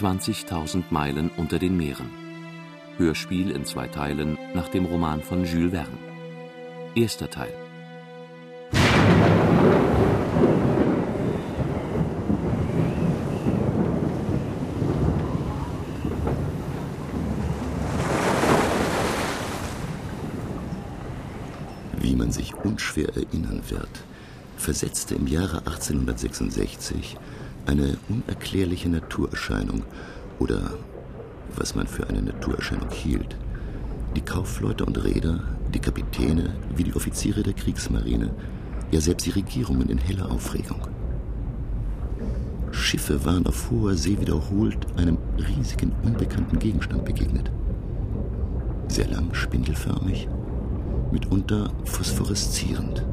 20.000 Meilen unter den Meeren. Hörspiel in zwei Teilen nach dem Roman von Jules Verne. Erster Teil. Wie man sich unschwer erinnern wird, versetzte im Jahre 1866 eine unerklärliche Naturerscheinung oder was man für eine Naturerscheinung hielt. Die Kaufleute und Reeder, die Kapitäne wie die Offiziere der Kriegsmarine, ja selbst die Regierungen in heller Aufregung. Schiffe waren auf hoher See wiederholt einem riesigen, unbekannten Gegenstand begegnet. Sehr lang, spindelförmig, mitunter phosphoreszierend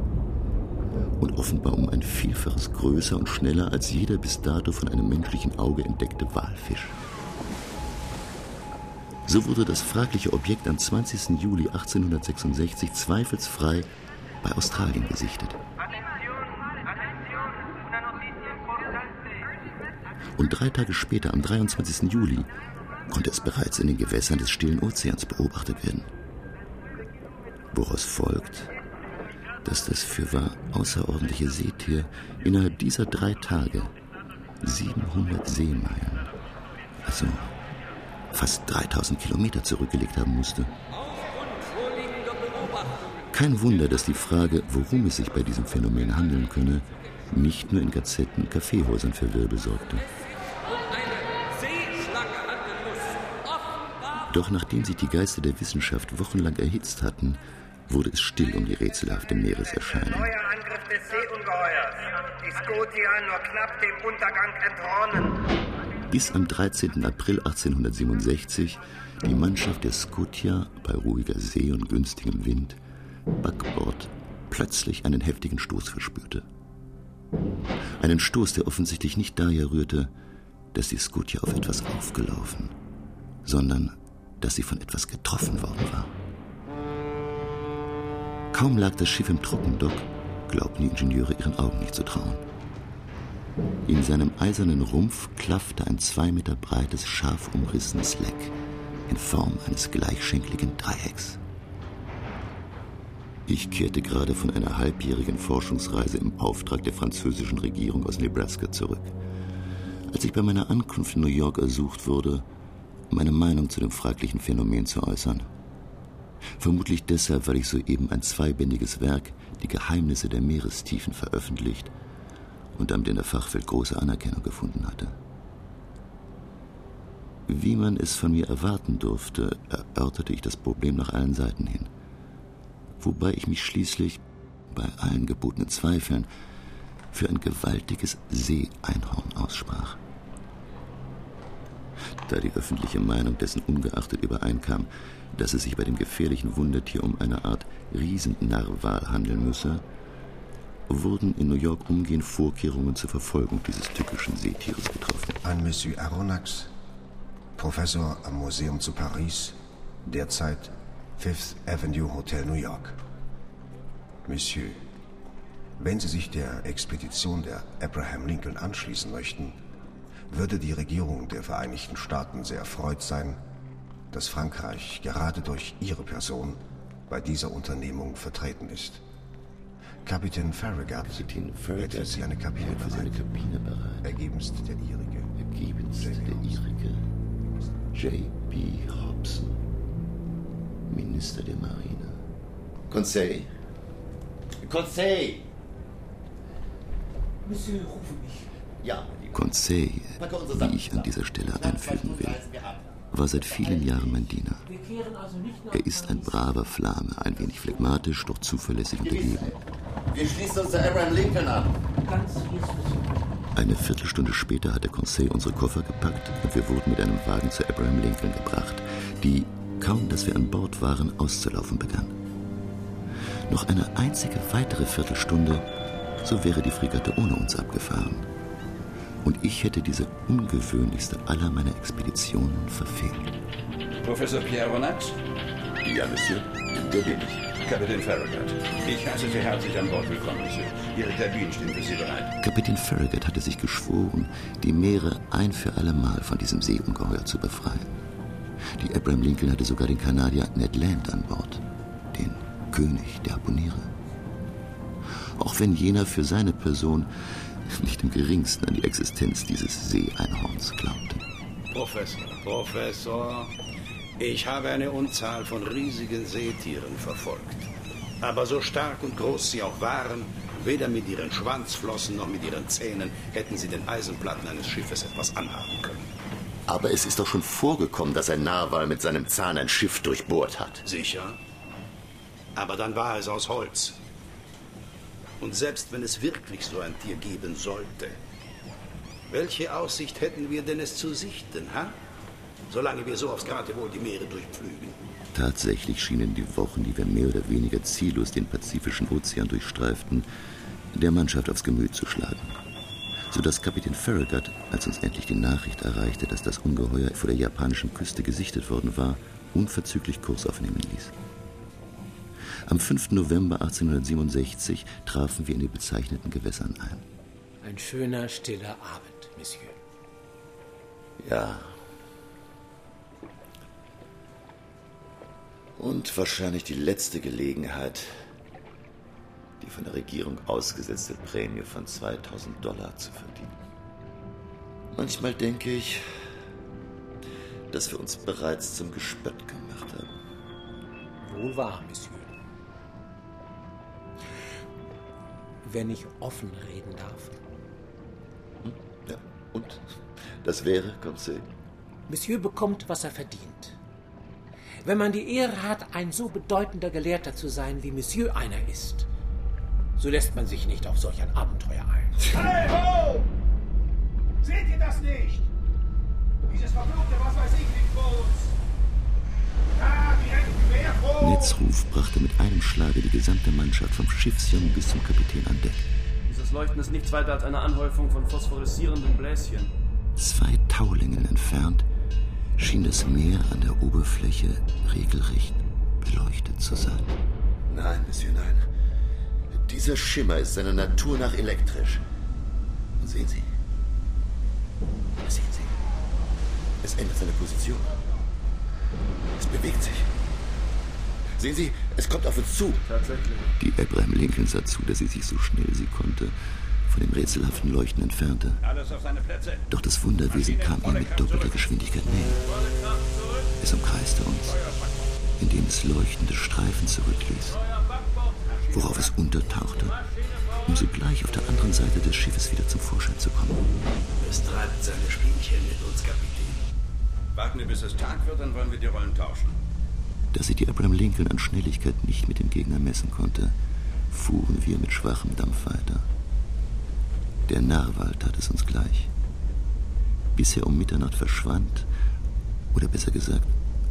und offenbar um ein Vielfaches größer und schneller als jeder bis dato von einem menschlichen Auge entdeckte Walfisch. So wurde das fragliche Objekt am 20. Juli 1866 zweifelsfrei bei Australien gesichtet. Und drei Tage später, am 23. Juli, konnte es bereits in den Gewässern des stillen Ozeans beobachtet werden. Woraus folgt, dass das fürwahr außerordentliche Seetier innerhalb dieser drei Tage 700 Seemeilen, also fast 3000 Kilometer zurückgelegt haben musste. Kein Wunder, dass die Frage, worum es sich bei diesem Phänomen handeln könne, nicht nur in Gazetten und Kaffeehäusern für Wirbel sorgte. Doch nachdem sich die Geister der Wissenschaft wochenlang erhitzt hatten, wurde es still um die rätselhafte Meereserscheinung. Neuer Angriff des Seeungeheuers. Die Scotia nur knapp dem Untergang entronnen. Bis am 13. April 1867 die Mannschaft der Scotia bei ruhiger See und günstigem Wind Backbord plötzlich einen heftigen Stoß verspürte. Einen Stoß, der offensichtlich nicht daher rührte, dass die Scotia auf etwas aufgelaufen, sondern dass sie von etwas getroffen worden war. Kaum lag das Schiff im Trockendock, glaubten die Ingenieure ihren Augen nicht zu trauen. In seinem eisernen Rumpf klaffte ein zwei Meter breites, scharf umrissenes Leck in Form eines gleichschenkligen Dreiecks. Ich kehrte gerade von einer halbjährigen Forschungsreise im Auftrag der französischen Regierung aus Nebraska zurück. Als ich bei meiner Ankunft in New York ersucht wurde, meine Meinung zu dem fraglichen Phänomen zu äußern, Vermutlich deshalb, weil ich soeben ein zweibändiges Werk, Die Geheimnisse der Meerestiefen, veröffentlicht und damit in der Fachwelt große Anerkennung gefunden hatte. Wie man es von mir erwarten durfte, erörterte ich das Problem nach allen Seiten hin. Wobei ich mich schließlich, bei allen gebotenen Zweifeln, für ein gewaltiges Seeeinhorn aussprach. Da die öffentliche Meinung dessen ungeachtet übereinkam, dass es sich bei dem gefährlichen Wundertier um eine Art Riesennarwal handeln müsse, wurden in New York umgehend Vorkehrungen zur Verfolgung dieses tückischen Seetieres getroffen. An Monsieur Aronnax, Professor am Museum zu Paris, derzeit Fifth Avenue Hotel New York. Monsieur, wenn Sie sich der Expedition der Abraham Lincoln anschließen möchten, würde die Regierung der Vereinigten Staaten sehr erfreut sein, dass Frankreich gerade durch Ihre Person bei dieser Unternehmung vertreten ist. Kapitän Farragut, Kapitän Farragut für Sie eine Kabine für seine bereit. Kabine bereit. Ergebenst der Ihrige. Ergebenst J.B. der. Ihrige J.B. Hobson, Minister der Marine. Conseil? Conseil! Monsieur, rufe mich. Ja, Conseil, wie ich an dieser Stelle einfügen will, war seit vielen Jahren mein Diener. Er ist ein braver Flamme, ein wenig phlegmatisch, doch zuverlässig und ergeben. Wir schließen uns der Abraham Lincoln an. Eine Viertelstunde später hat der Conseil unsere Koffer gepackt und wir wurden mit einem Wagen zu Abraham Lincoln gebracht, die, kaum dass wir an Bord waren, auszulaufen begann. Noch eine einzige weitere Viertelstunde, so wäre die Fregatte ohne uns abgefahren. Und ich hätte diese ungewöhnlichste aller meiner Expeditionen verfehlt. Professor Pierre Ronax? Ja, Monsieur. Der bin ich. Kapitän Farragut. Ich heiße Sie herzlich an Bord willkommen, Monsieur. Ihre Kabinen stehen für Sie bereit. Kapitän Farragut hatte sich geschworen, die Meere ein für alle Mal von diesem Seeungeheuer zu befreien. Die Abraham Lincoln hatte sogar den Kanadier Ned Land an Bord, den König der Harpuniere. Auch wenn jener für seine Person nicht im geringsten an die Existenz dieses Seeeinhorns glaubte. Professor, Professor, ich habe eine Unzahl von riesigen Seetieren verfolgt. Aber so stark und groß sie auch waren, weder mit ihren Schwanzflossen noch mit ihren Zähnen hätten sie den Eisenplatten eines Schiffes etwas anhaben können. Aber es ist doch schon vorgekommen, dass ein Narwal mit seinem Zahn ein Schiff durchbohrt hat. Sicher. Aber dann war es aus Holz. Und selbst wenn es wirklich so ein Tier geben sollte, welche Aussicht hätten wir denn es zu sichten, ha? Solange wir so aufs Geratewohl die Meere durchpflügen. Tatsächlich schienen die Wochen, die wir mehr oder weniger ziellos den Pazifischen Ozean durchstreiften, der Mannschaft aufs Gemüt zu schlagen. Sodass Kapitän Farragut, als uns endlich die Nachricht erreichte, dass das Ungeheuer vor der japanischen Küste gesichtet worden war, unverzüglich Kurs aufnehmen ließ. Am 5. November 1867 trafen wir in den bezeichneten Gewässern ein. Ein schöner, stiller Abend, Monsieur. Ja. Und wahrscheinlich die letzte Gelegenheit, die von der Regierung ausgesetzte Prämie von 2000 Dollar zu verdienen. Manchmal denke ich, dass wir uns bereits zum Gespött gemacht haben. Wohl wahr, Monsieur. Wenn ich offen reden darf. Ja, und? Das wäre, Conseil. Monsieur bekommt, was er verdient. Wenn man die Ehre hat, ein so bedeutender Gelehrter zu sein, wie Monsieur einer ist, so lässt man sich nicht auf solch ein Abenteuer ein. Hey ho! Seht ihr das nicht? Dieses verfluchte Was weiß ich liegt vor uns. Da, direkt quer vor uns. Neds Ruf brachte mit einem Schlage die gesamte Mannschaft vom Schiffsjungen bis zum Kapitän an Deck. Dieses Leuchten ist nichts weiter als eine Anhäufung von phosphoreszierenden Bläschen. Zwei Taulängen entfernt schien das Meer an der Oberfläche regelrecht beleuchtet zu sein. Nein, Monsieur, nein. Dieser Schimmer ist seiner Natur nach elektrisch. Und sehen Sie? Sehen Sie? Es ändert seine Position. Es bewegt sich. Sehen Sie, es kommt auf uns zu. Tatsächlich. Die Abraham Lincoln sah zu, dass sie sich so schnell sie konnte von dem rätselhaften Leuchten entfernte. Alles auf seine Plätze. Doch das Wunderwesen kam ihr mit doppelter Geschwindigkeit näher. Es umkreiste uns, indem es leuchtende Streifen zurückließ, worauf es untertauchte, um sogleich auf der anderen Seite des Schiffes wieder zum Vorschein zu kommen. Es treibt seine Spielchen mit uns, Kapitän. Warten wir, bis es Tag wird, dann wollen wir die Rollen tauschen. Da sich die Abraham Lincoln an Schnelligkeit nicht mit dem Gegner messen konnte, fuhren wir mit schwachem Dampf weiter. Der Narwal tat es uns gleich. Bis er um Mitternacht verschwand, oder besser gesagt,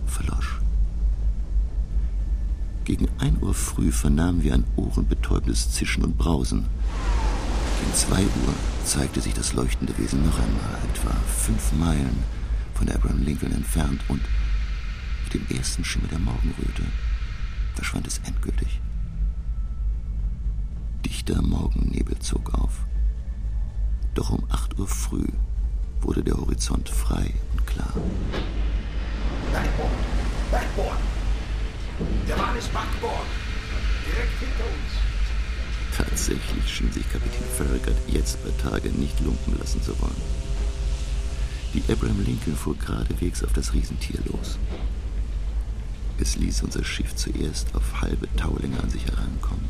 verlosch. Gegen ein Uhr früh vernahmen wir ein ohrenbetäubendes Zischen und Brausen. Gegen zwei Uhr zeigte sich das leuchtende Wesen noch einmal, etwa fünf Meilen von Abraham Lincoln entfernt und mit dem ersten Schimmer der Morgenröte verschwand es endgültig. Dichter Morgennebel zog auf. Doch um acht Uhr früh wurde der Horizont frei und klar. Backboard! Backboard! Der Mann ist Backboard! Direkt hinter uns. Tatsächlich schien sich Kapitän Farragut jetzt bei Tage nicht lumpen lassen zu wollen. Die Abraham Lincoln fuhr geradewegs auf das Riesentier los. Es ließ unser Schiff zuerst auf halbe Taulänge an sich herankommen.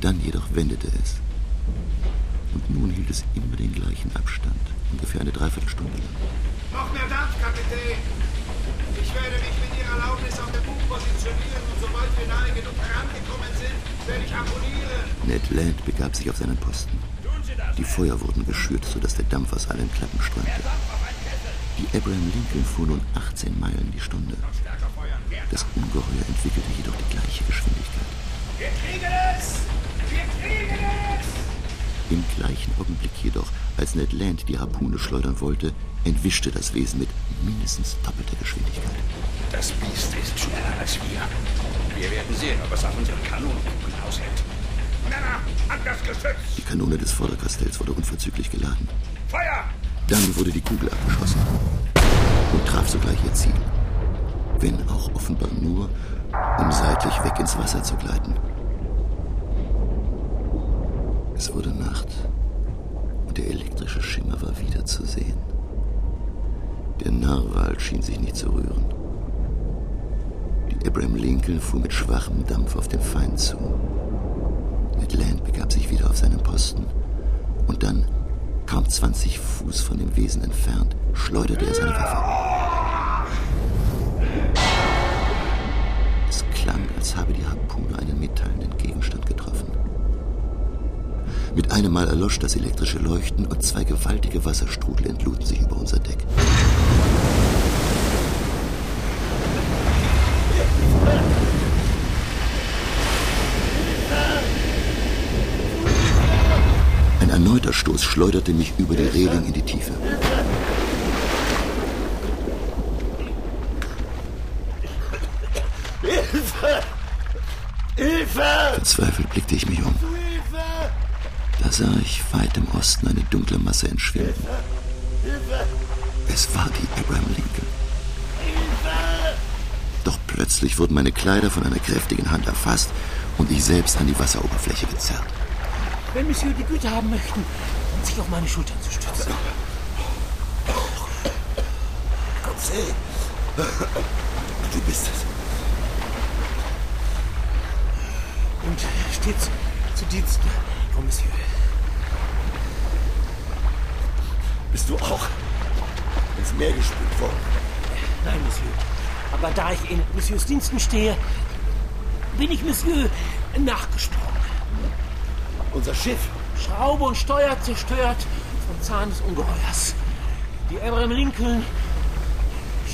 Dann jedoch wendete es. Und nun hielt es immer den gleichen Abstand, ungefähr eine Dreiviertelstunde lang. Noch mehr Dampf, Kapitän. Ich werde mich mit Ihrer Erlaubnis auf der Bug positionieren und sobald wir nahe genug herangekommen sind, werde ich abonnieren. Ned Land begab sich auf seinen Posten. Die Feuer wurden geschürt, sodass der Dampf aus allen Klappen strömte. Die Abraham Lincoln fuhr nun 18 Meilen die Stunde. Das Ungeheuer entwickelte jedoch die gleiche Geschwindigkeit. Wir kriegen es! Wir kriegen es! Im gleichen Augenblick jedoch, als Ned Land die Harpune schleudern wollte, entwischte das Wesen mit mindestens doppelter Geschwindigkeit. Das Biest ist schneller als wir. Wir werden sehen, ob es auf unseren Kanonenkugeln aushält. Die Kanone des Vorderkastells wurde unverzüglich geladen. Feuer! Dann wurde die Kugel abgeschossen und traf sogleich ihr Ziel. Wenn auch offenbar nur, um seitlich weg ins Wasser zu gleiten. Es wurde Nacht und der elektrische Schimmer war wieder zu sehen. Der Narwal schien sich nicht zu rühren. Die Abraham Lincoln fuhr mit schwachem Dampf auf den Feind zu. Ned Land begab sich wieder auf seinen Posten. Und dann, kaum 20 Fuß von dem Wesen entfernt, schleuderte er seine Waffe. Es klang, als habe die Harpune einen metallenen Gegenstand getroffen. Mit einem Mal erlosch das elektrische Leuchten und zwei gewaltige Wasserstrudel entluden sich über unser Deck. Ein erneuter Stoß schleuderte mich über die Reling in die Tiefe. Hilfe! Hilfe! Verzweifelt blickte ich mich um. Da sah ich weit im Osten eine dunkle Masse entschwinden. Es war die Abraham Lincoln. Doch plötzlich wurden meine Kleider von einer kräftigen Hand erfasst und ich selbst an die Wasseroberfläche gezerrt. Wenn Monsieur die Güte haben möchten, sich auf meine Schultern zu stützen. Conseil! Du bist es. Und stets zu Diensten, Frau Monsieur. Bist du auch ins Meer gespült worden? Nein, Monsieur. Aber da ich in Monsieurs Diensten stehe, bin ich Monsieur nachgesprungen. Unser Schiff. Schraube und Steuer zerstört vom Zahn des Ungeheuers. Die Abraham Lincoln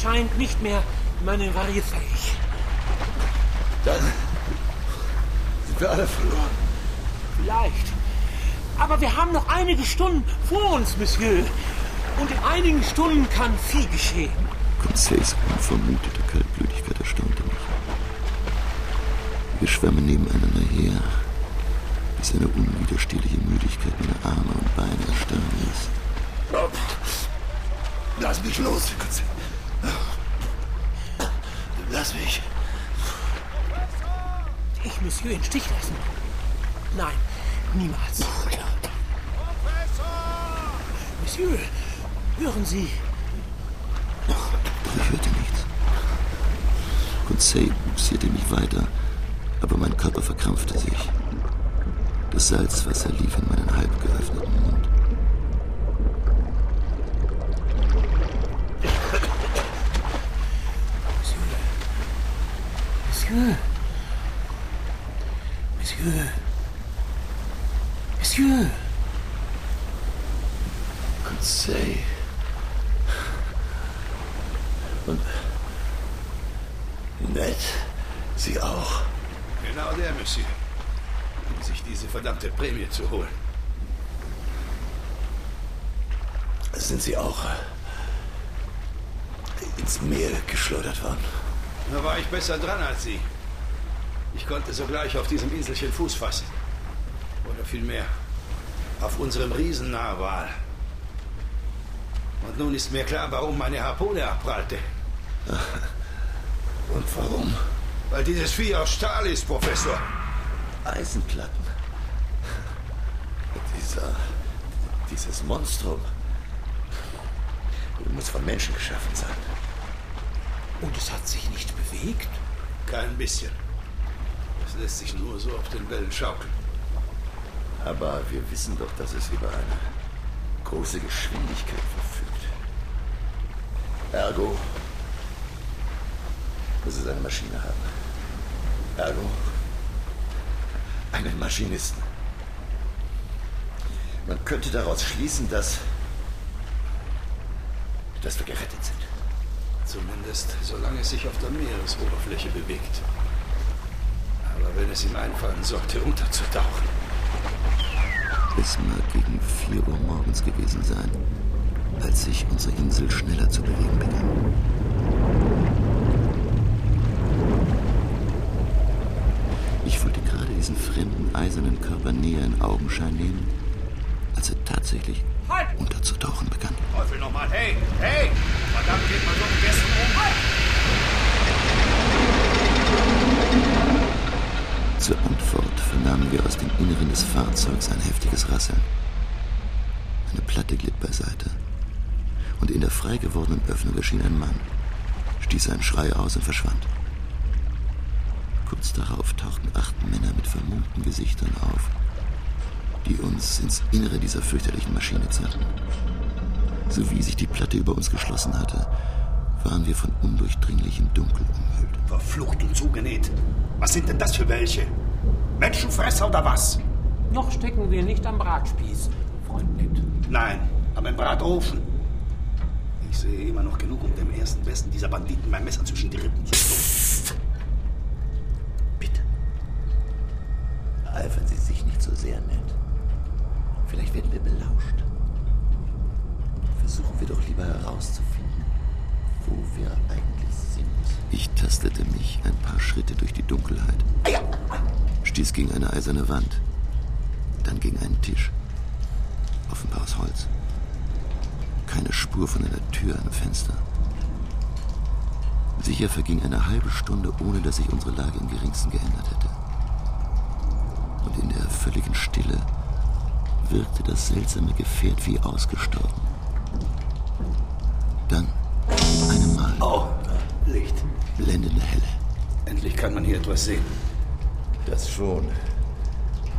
scheint nicht mehr manövrierfähig. Dann sind wir alle verloren. Vielleicht. Aber wir haben noch einige Stunden vor uns, Monsieur. Und in einigen Stunden kann viel geschehen. Conseils unvermutete Kaltblütigkeit erstaunte mich. Wir schwammen nebeneinander her, bis eine unwiderstehliche Müdigkeit meine Arme und Beine erstarren ließ. Lass mich los, Conseil. Lass mich. Ich Monsieur im Stich lassen? Nein, niemals. Monsieur, hören Sie. Doch ich hörte nichts. Conseil buxierte mich weiter, aber mein Körper verkrampfte sich. Das Salzwasser lief in meinen halb geöffneten Mund. Monsieur. Monsieur. Monsieur. Conseil. Und Ned, Sie auch. Genau der, Monsieur. Um sich diese verdammte Prämie zu holen. Sind Sie auch ins Meer geschleudert worden? Da war ich besser dran als Sie. Ich konnte sogleich auf diesem Inselchen Fuß fassen. Oder vielmehr auf unserem Riesennarwal. Und nun ist mir klar, warum meine Harpune abprallte. Und warum? Weil dieses Vieh aus Stahl ist, Professor. Eisenplatten. Dieser. dieses Monstrum. Muss von Menschen geschaffen sein. Und es hat sich nicht bewegt? Kein bisschen. Es lässt sich nur so auf den Wellen schaukeln. Aber wir wissen doch, dass es über eine große Geschwindigkeit verfügt. Ergo muss es eine Maschine haben. Ergo einen Maschinisten. Man könnte daraus schließen, dass. dass wir gerettet sind. Zumindest solange es sich auf der Meeresoberfläche bewegt. Aber wenn es ihm einfallen sollte, unterzutauchen. Es mag gegen 4 Uhr morgens gewesen sein, als sich unsere Insel schneller zu bewegen begann. Ich wollte gerade diesen fremden eisernen Körper näher in Augenschein nehmen, als er tatsächlich Halt! unterzutauchen begann. Teufel nochmal, hey, hey! Verdammt, geht man so mit Gästen um? Zur Antwort vernahmen wir aus dem Inneren des Fahrzeugs ein heftiges Rasseln. Eine Platte glitt beiseite. Und in der frei gewordenen Öffnung erschien ein Mann, stieß einen Schrei aus und verschwand. Kurz darauf tauchten acht Männer mit vermummten Gesichtern auf, die uns ins Innere dieser fürchterlichen Maschine zerrten. So wie sich die Platte über uns geschlossen hatte, waren wir von undurchdringlichem Dunkel umhüllt. Verflucht und zugenäht. Was sind denn das für welche? Menschenfresser oder was? Noch stecken wir nicht am Bratspieß, Freund Ned. Nein, aber im Bratofen. Ich sehe immer noch genug, um dem ersten Besten dieser Banditen mein Messer zwischen die Rippen zu stoßen. Bitte. Eifern Sie sich nicht so sehr, Ned. Vielleicht werden wir belauscht. Versuchen wir doch lieber herauszufinden, wo wir eigentlich sind. Ich tastete mich ein paar Schritte durch die Dunkelheit. Stieß gegen eine eiserne Wand. Dann gegen einen Tisch. Offenbar aus Holz. Keine Spur von einer Tür am Fenster. Sicher verging eine halbe Stunde, ohne dass sich unsere Lage im geringsten geändert hätte. Und in der völligen Stille wirkte das seltsame Gefährt wie ausgestorben. Dann, mit einem Mal, Oh, Licht. blendende Helle. Endlich kann man hier etwas sehen. Das schon.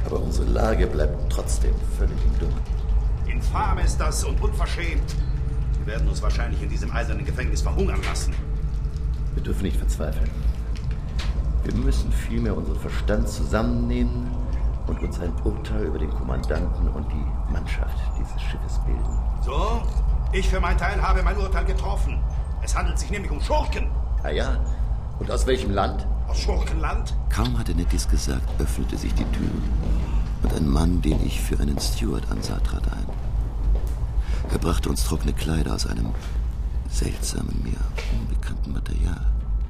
Aber unsere Lage bleibt trotzdem völlig im Dunkeln. Infam ist das und unverschämt. Sie werden uns wahrscheinlich in diesem eisernen Gefängnis verhungern lassen. Wir dürfen nicht verzweifeln. Wir müssen vielmehr unseren Verstand zusammennehmen und uns ein Urteil über den Kommandanten und die Mannschaft dieses Schiffes bilden. So, ich für meinen Teil habe mein Urteil getroffen. Es handelt sich nämlich um Schurken. Ah ja? Und aus welchem Land? Aus Schurkenland? Kaum hatte Ned dies gesagt, öffnete sich die Tür und ein Mann, den ich für einen Steward ansah, trat ein. Er brachte uns trockene Kleider aus einem seltsamen, mir unbekannten Material.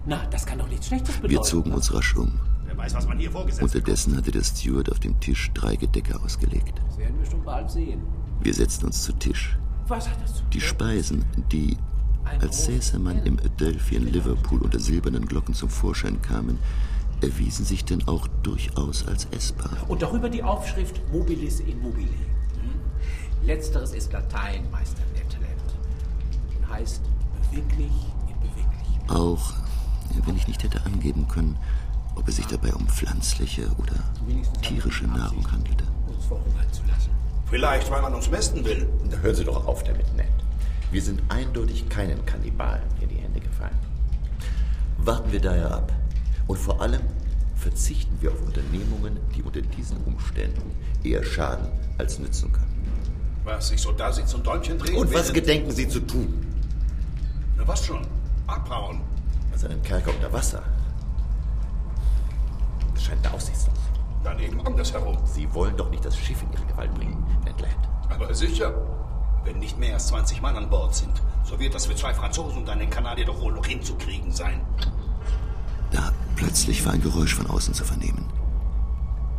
Na, das kann doch nichts Schlechtes bedeuten. Wir zogen uns rasch um. Wer weiß, was man hier vorgesetzt hat. Unterdessen hatte der Steward auf dem Tisch drei Gedecke ausgelegt. Das werden wir schon bald sehen. Wir setzten uns zu Tisch. Was hat das zu Die Speisen, die, als säße man im Adelphi in Liverpool unter silbernen Glocken zum Vorschein kamen, erwiesen sich denn auch durchaus als essbar. Und darüber die Aufschrift Mobilis in mobile. Hm? Letzteres ist Latein, Meister Netland. Und heißt beweglich in beweglich. Auch wenn ich nicht hätte angeben können, ob es sich dabei um pflanzliche oder tierische Nahrung handelte. Uns verhungern zu lassen. Vielleicht, weil man uns mästen will. Da hören Sie doch auf damit, Ned. Wir sind eindeutig keinen Kannibalen in die Hände gefallen. Warten wir daher ab. Und vor allem verzichten wir auf Unternehmungen, die unter diesen Umständen eher schaden als nützen können. Was, ich so da sitze und Däumchen drehen? Und was gedenken Sie zu tun? Na, was schon? Abhauen. Aus einem Kerker unter Wasser. Das scheint aussichtslos. Daneben andersherum. Sie wollen doch nicht das Schiff in Ihre Gewalt bringen, Ned Land. Aber sicher. Wenn nicht mehr als 20 Mann an Bord sind, so wird das für zwei Franzosen und einen Kanadier doch wohl noch hinzukriegen sein. Da plötzlich war ein Geräusch von außen zu vernehmen.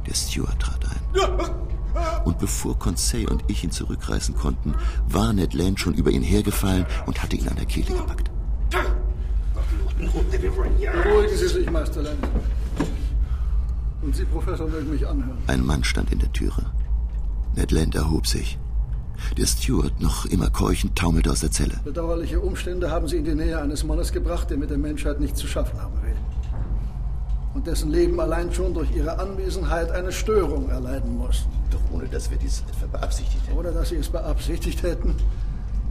Der Steward trat ein. Und bevor Conseil und ich ihn zurückreißen konnten, war Ned Land schon über ihn hergefallen und hatte ihn an der Kehle gepackt. Beruhigen Sie sich, Meister Land. Und Sie, Professor, mögen mich anhören. Ein Mann stand in der Türe. Ned Land erhob sich. Der Steward, noch immer keuchend, taumelte aus der Zelle. Bedauerliche Umstände haben Sie in die Nähe eines Mannes gebracht, der mit der Menschheit nichts zu schaffen haben will. Und dessen Leben allein schon durch Ihre Anwesenheit eine Störung erleiden muss. Doch ohne, dass wir dies etwa beabsichtigt hätten. Oder dass Sie es beabsichtigt hätten.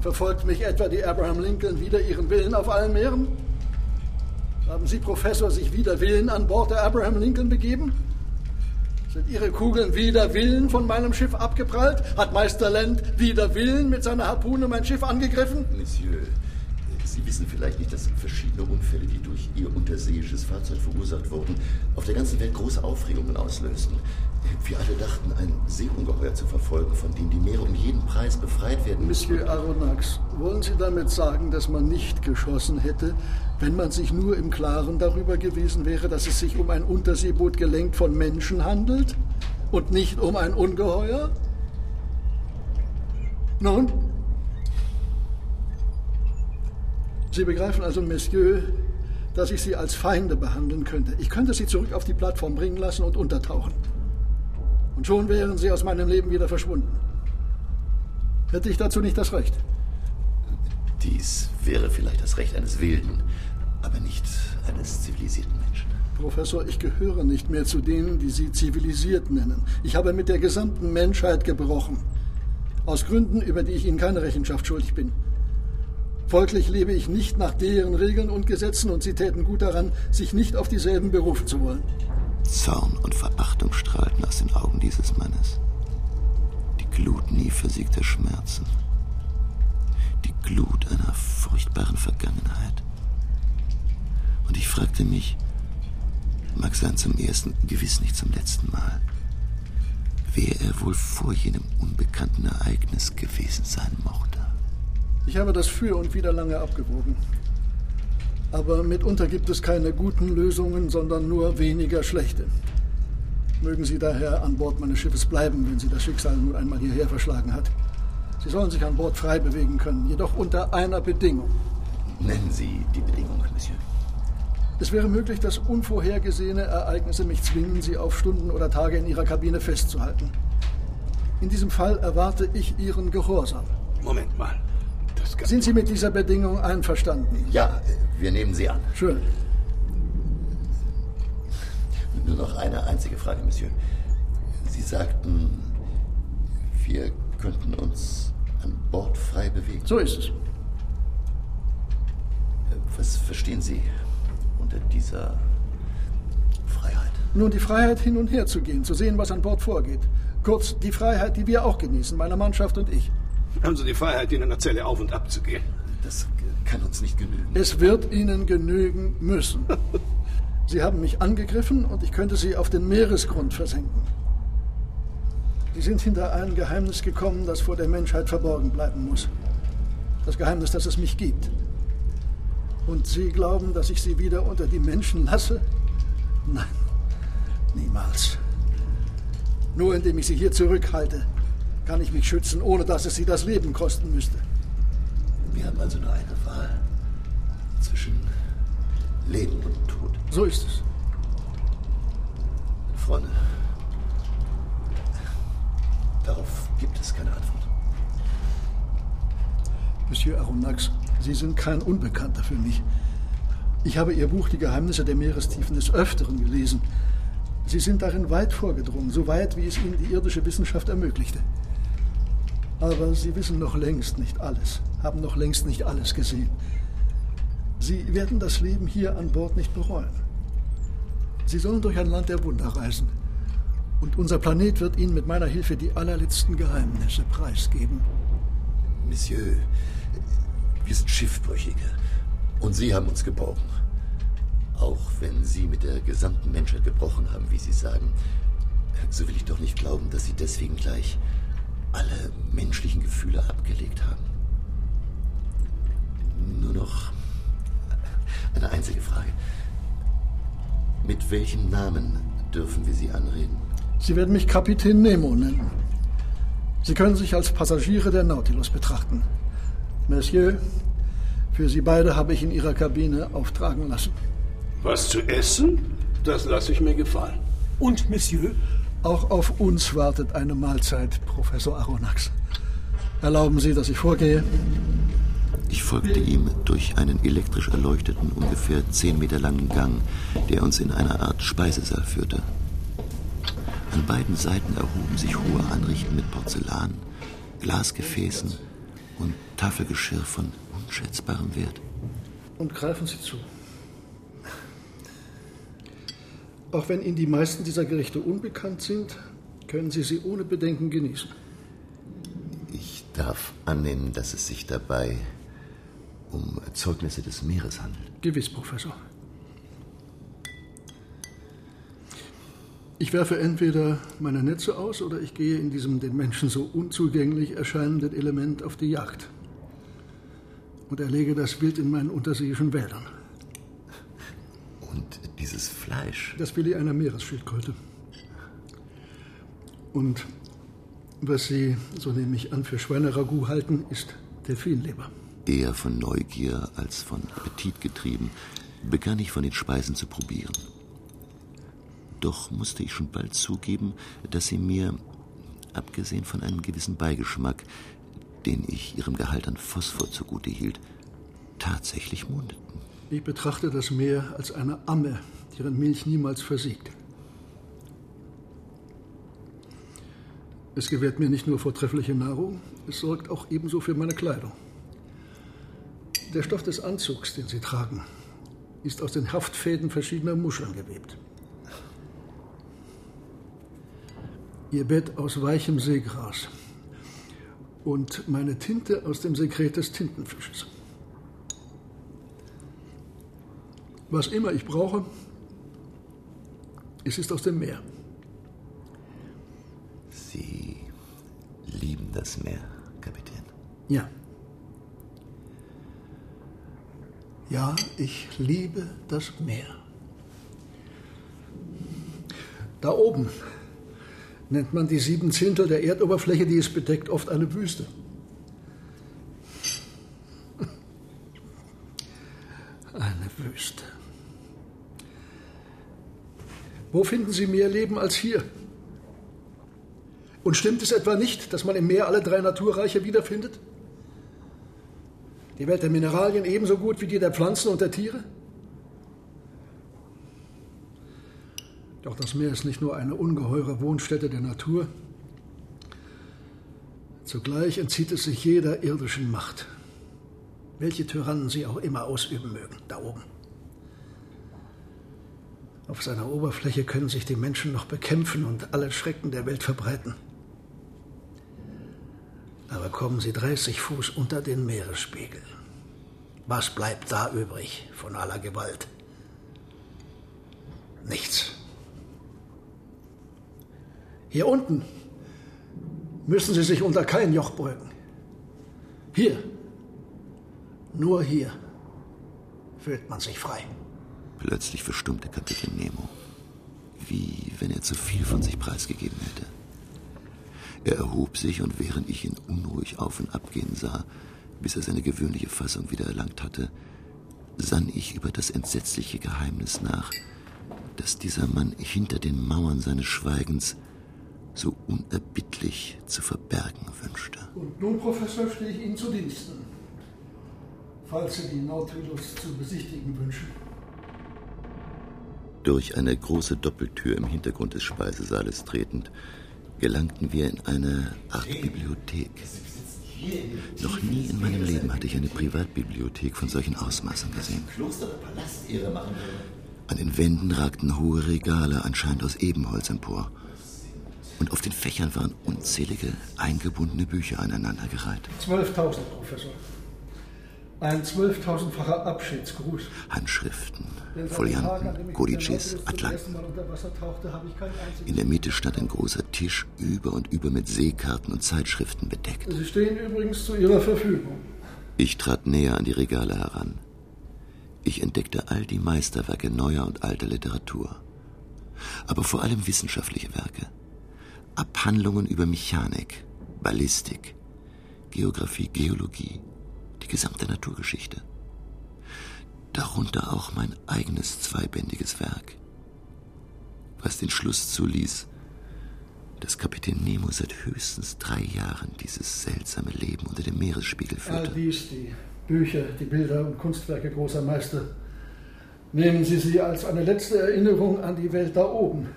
Verfolgt mich etwa die Abraham Lincoln wider ihren Willen auf allen Meeren? Haben Sie, Professor, sich wider Willen an Bord der Abraham Lincoln begeben? Sind Ihre Kugeln wider Willen von meinem Schiff abgeprallt? Hat Meister Land wider Willen mit seiner Harpune mein Schiff angegriffen? Monsieur, Sie wissen vielleicht nicht, dass verschiedene Unfälle, die durch Ihr unterseeisches Fahrzeug verursacht wurden, auf der ganzen Welt große Aufregungen auslösten. Wir alle dachten, ein Seeungeheuer zu verfolgen, von dem die Meere um jeden Preis befreit werden müssen. Monsieur Aronnax, wollen Sie damit sagen, dass man nicht geschossen hätte, wenn man sich nur im Klaren darüber gewesen wäre, dass es sich um ein Unterseeboot gelenkt von Menschen handelt? und nicht um ein Ungeheuer? Nun? Sie begreifen also, Monsieur, dass ich Sie als Feinde behandeln könnte. Ich könnte Sie zurück auf die Plattform bringen lassen und untertauchen. Und schon wären Sie aus meinem Leben wieder verschwunden. Hätte ich dazu nicht das Recht? Dies wäre vielleicht das Recht eines Wilden, aber nicht eines zivilisierten Menschen. Professor, ich gehöre nicht mehr zu denen, die Sie zivilisiert nennen. Ich habe mit der gesamten Menschheit gebrochen. Aus Gründen, über die ich Ihnen keine Rechenschaft schuldig bin. Folglich lebe ich nicht nach deren Regeln und Gesetzen und Sie täten gut daran, sich nicht auf dieselben berufen zu wollen. Zorn und Verachtung strahlten aus den Augen dieses Mannes. Die Glut nie versiegter Schmerzen. Die Glut einer furchtbaren Vergangenheit. Und ich fragte mich, mag sein zum ersten, gewiss nicht zum letzten Mal, wer er wohl vor jenem unbekannten Ereignis gewesen sein mochte. Ich habe das für und wieder lange abgewogen. Aber mitunter gibt es keine guten Lösungen, sondern nur weniger schlechte. Mögen Sie daher an Bord meines Schiffes bleiben, wenn Sie das Schicksal nun einmal hierher verschlagen hat. Sie sollen sich an Bord frei bewegen können, jedoch unter einer Bedingung. Nennen Sie die Bedingung, Monsieur. Es wäre möglich, dass unvorhergesehene Ereignisse mich zwingen, Sie auf Stunden oder Tage in Ihrer Kabine festzuhalten. In diesem Fall erwarte ich Ihren Gehorsam. Moment mal. Sind Sie mit dieser Bedingung einverstanden? Ja, wir nehmen sie an. Schön. Nur noch eine einzige Frage, Monsieur. Sie sagten, wir könnten uns an Bord frei bewegen. So ist es. Was verstehen Sie unter dieser Freiheit? Nun, die Freiheit, hin und her zu gehen, zu sehen, was an Bord vorgeht. Kurz, die Freiheit, die wir auch genießen, meine Mannschaft und ich. Haben Sie die Freiheit, in einer Zelle auf und ab zu gehen? Das kann uns nicht genügen. Es wird Ihnen genügen müssen. Sie haben mich angegriffen und ich könnte Sie auf den Meeresgrund versenken. Sie sind hinter ein Geheimnis gekommen, das vor der Menschheit verborgen bleiben muss. Das Geheimnis, dass es mich gibt. Und Sie glauben, dass ich Sie wieder unter die Menschen lasse? Nein, niemals. Nur indem ich Sie hier zurückhalte, kann ich mich schützen, ohne dass es Sie das Leben kosten müsste. Wir haben also nur eine Wahl zwischen Leben und Tod. So ist es. Freunde, darauf gibt es keine Antwort. Monsieur Aronnax, Sie sind kein Unbekannter für mich. Ich habe Ihr Buch Die Geheimnisse der Meerestiefen des Öfteren gelesen. Sie sind darin weit vorgedrungen, so weit, wie es Ihnen die irdische Wissenschaft ermöglichte. Aber Sie wissen noch längst nicht alles, haben noch längst nicht alles gesehen. Sie werden das Leben hier an Bord nicht bereuen. Sie sollen durch ein Land der Wunder reisen. Und unser Planet wird Ihnen mit meiner Hilfe die allerletzten Geheimnisse preisgeben. Monsieur, wir sind Schiffbrüchige. Und Sie haben uns geborgen. Auch wenn Sie mit der gesamten Menschheit gebrochen haben, wie Sie sagen, so will ich doch nicht glauben, dass Sie deswegen gleich alle menschlichen Gefühle abgelegt haben. Nur noch eine einzige Frage. Mit welchem Namen dürfen wir Sie anreden? Sie werden mich Kapitän Nemo nennen. Sie können sich als Passagiere der Nautilus betrachten. Monsieur, für Sie beide habe ich in Ihrer Kabine auftragen lassen. Was zu essen? Das lasse ich mir gefallen. Und, Monsieur? Auch auf uns wartet eine Mahlzeit, Professor Aronnax. Erlauben Sie, dass ich vorgehe? Ich folgte ihm durch einen elektrisch erleuchteten, ungefähr zehn Meter langen Gang, der uns in eine Art Speisesaal führte. An beiden Seiten erhoben sich hohe Anrichten mit Porzellan, Glasgefäßen und Tafelgeschirr von unschätzbarem Wert. Und greifen Sie zu. Auch wenn Ihnen die meisten dieser Gerichte unbekannt sind, können Sie sie ohne Bedenken genießen. Ich darf annehmen, dass es sich dabei um Zeugnisse des Meeres handelt. Gewiss, Professor. Ich werfe entweder meine Netze aus oder ich gehe in diesem den Menschen so unzugänglich erscheinenden Element auf die Jagd und erlege das Wild in meinen unterseeischen Wäldern. Und dieses Fleisch? Das Filet einer Meeresschildkröte. Und was Sie, so nehme ich an, für Schweineragout halten, ist Delfinleber. Eher von Neugier als von Appetit getrieben, begann ich von den Speisen zu probieren. Doch musste ich schon bald zugeben, dass sie mir, abgesehen von einem gewissen Beigeschmack, den ich ihrem Gehalt an Phosphor zugute hielt, tatsächlich mundeten. Ich betrachte das Meer als eine Amme, deren Milch niemals versiegt. Es gewährt mir nicht nur vortreffliche Nahrung, es sorgt auch ebenso für meine Kleidung. Der Stoff des Anzugs, den Sie tragen, ist aus den Haftfäden verschiedener Muscheln gewebt. Ihr Bett aus weichem Seegras und meine Tinte aus dem Sekret des Tintenfisches. Was immer ich brauche, es ist aus dem Meer. Sie lieben das Meer, Kapitän. Ja. Ja, ich liebe das Meer. Da oben nennt man die sieben Zehntel der Erdoberfläche, die es bedeckt, oft eine Wüste. Eine Wüste. Wo finden Sie mehr Leben als hier? Und stimmt es etwa nicht, dass man im Meer alle drei Naturreiche wiederfindet? Die Welt der Mineralien ebenso gut wie die der Pflanzen und der Tiere? Doch das Meer ist nicht nur eine ungeheure Wohnstätte der Natur, zugleich entzieht es sich jeder irdischen Macht, welche Tyrannen sie auch immer ausüben mögen, da oben. Auf seiner Oberfläche können sich die Menschen noch bekämpfen und alle Schrecken der Welt verbreiten. Aber kommen sie 30 Fuß unter den Meeresspiegel. Was bleibt da übrig von aller Gewalt? Nichts. Hier unten müssen Sie sich unter kein Joch beugen. Hier, nur hier, fühlt man sich frei. Plötzlich verstummte Kapitän Nemo, wie wenn er zu viel von sich preisgegeben hätte. Er erhob sich und während ich ihn unruhig auf und ab gehen sah, bis er seine gewöhnliche Fassung wieder erlangt hatte, sann ich über das entsetzliche Geheimnis nach, das dieser Mann hinter den Mauern seines Schweigens so unerbittlich zu verbergen wünschte. Und nun, Professor, stehe ich Ihnen zu Diensten, falls Sie die Nautilus zu besichtigen wünschen. Durch eine große Doppeltür im Hintergrund des Speisesaales tretend, gelangten wir in eine Art Bibliothek. Noch nie in meinem Leben hatte ich eine Privatbibliothek von solchen Ausmaßen gesehen. An den Wänden ragten hohe Regale, anscheinend aus Ebenholz empor und auf den Fächern waren unzählige eingebundene Bücher aneinandergereiht. 12.000, Professor. Ein zwölftausendfacher Abschiedsgruß. Handschriften, Folianten, Kodices, Atlanten. In der Mitte stand ein großer Tisch, über und über mit Seekarten und Zeitschriften bedeckt. Sie stehen übrigens zu Ihrer Verfügung. Ich trat näher an die Regale heran. Ich entdeckte all die Meisterwerke neuer und alter Literatur. Aber vor allem wissenschaftliche Werke. Abhandlungen über Mechanik, Ballistik, Geographie, Geologie, die gesamte Naturgeschichte. Darunter auch mein eigenes zweibändiges Werk, was den Schluss zuließ, dass Kapitän Nemo seit höchstens drei Jahren dieses seltsame Leben unter dem Meeresspiegel führte. All dies, die Bücher, die Bilder und Kunstwerke großer Meister, nehmen Sie sie als eine letzte Erinnerung an die Welt da oben,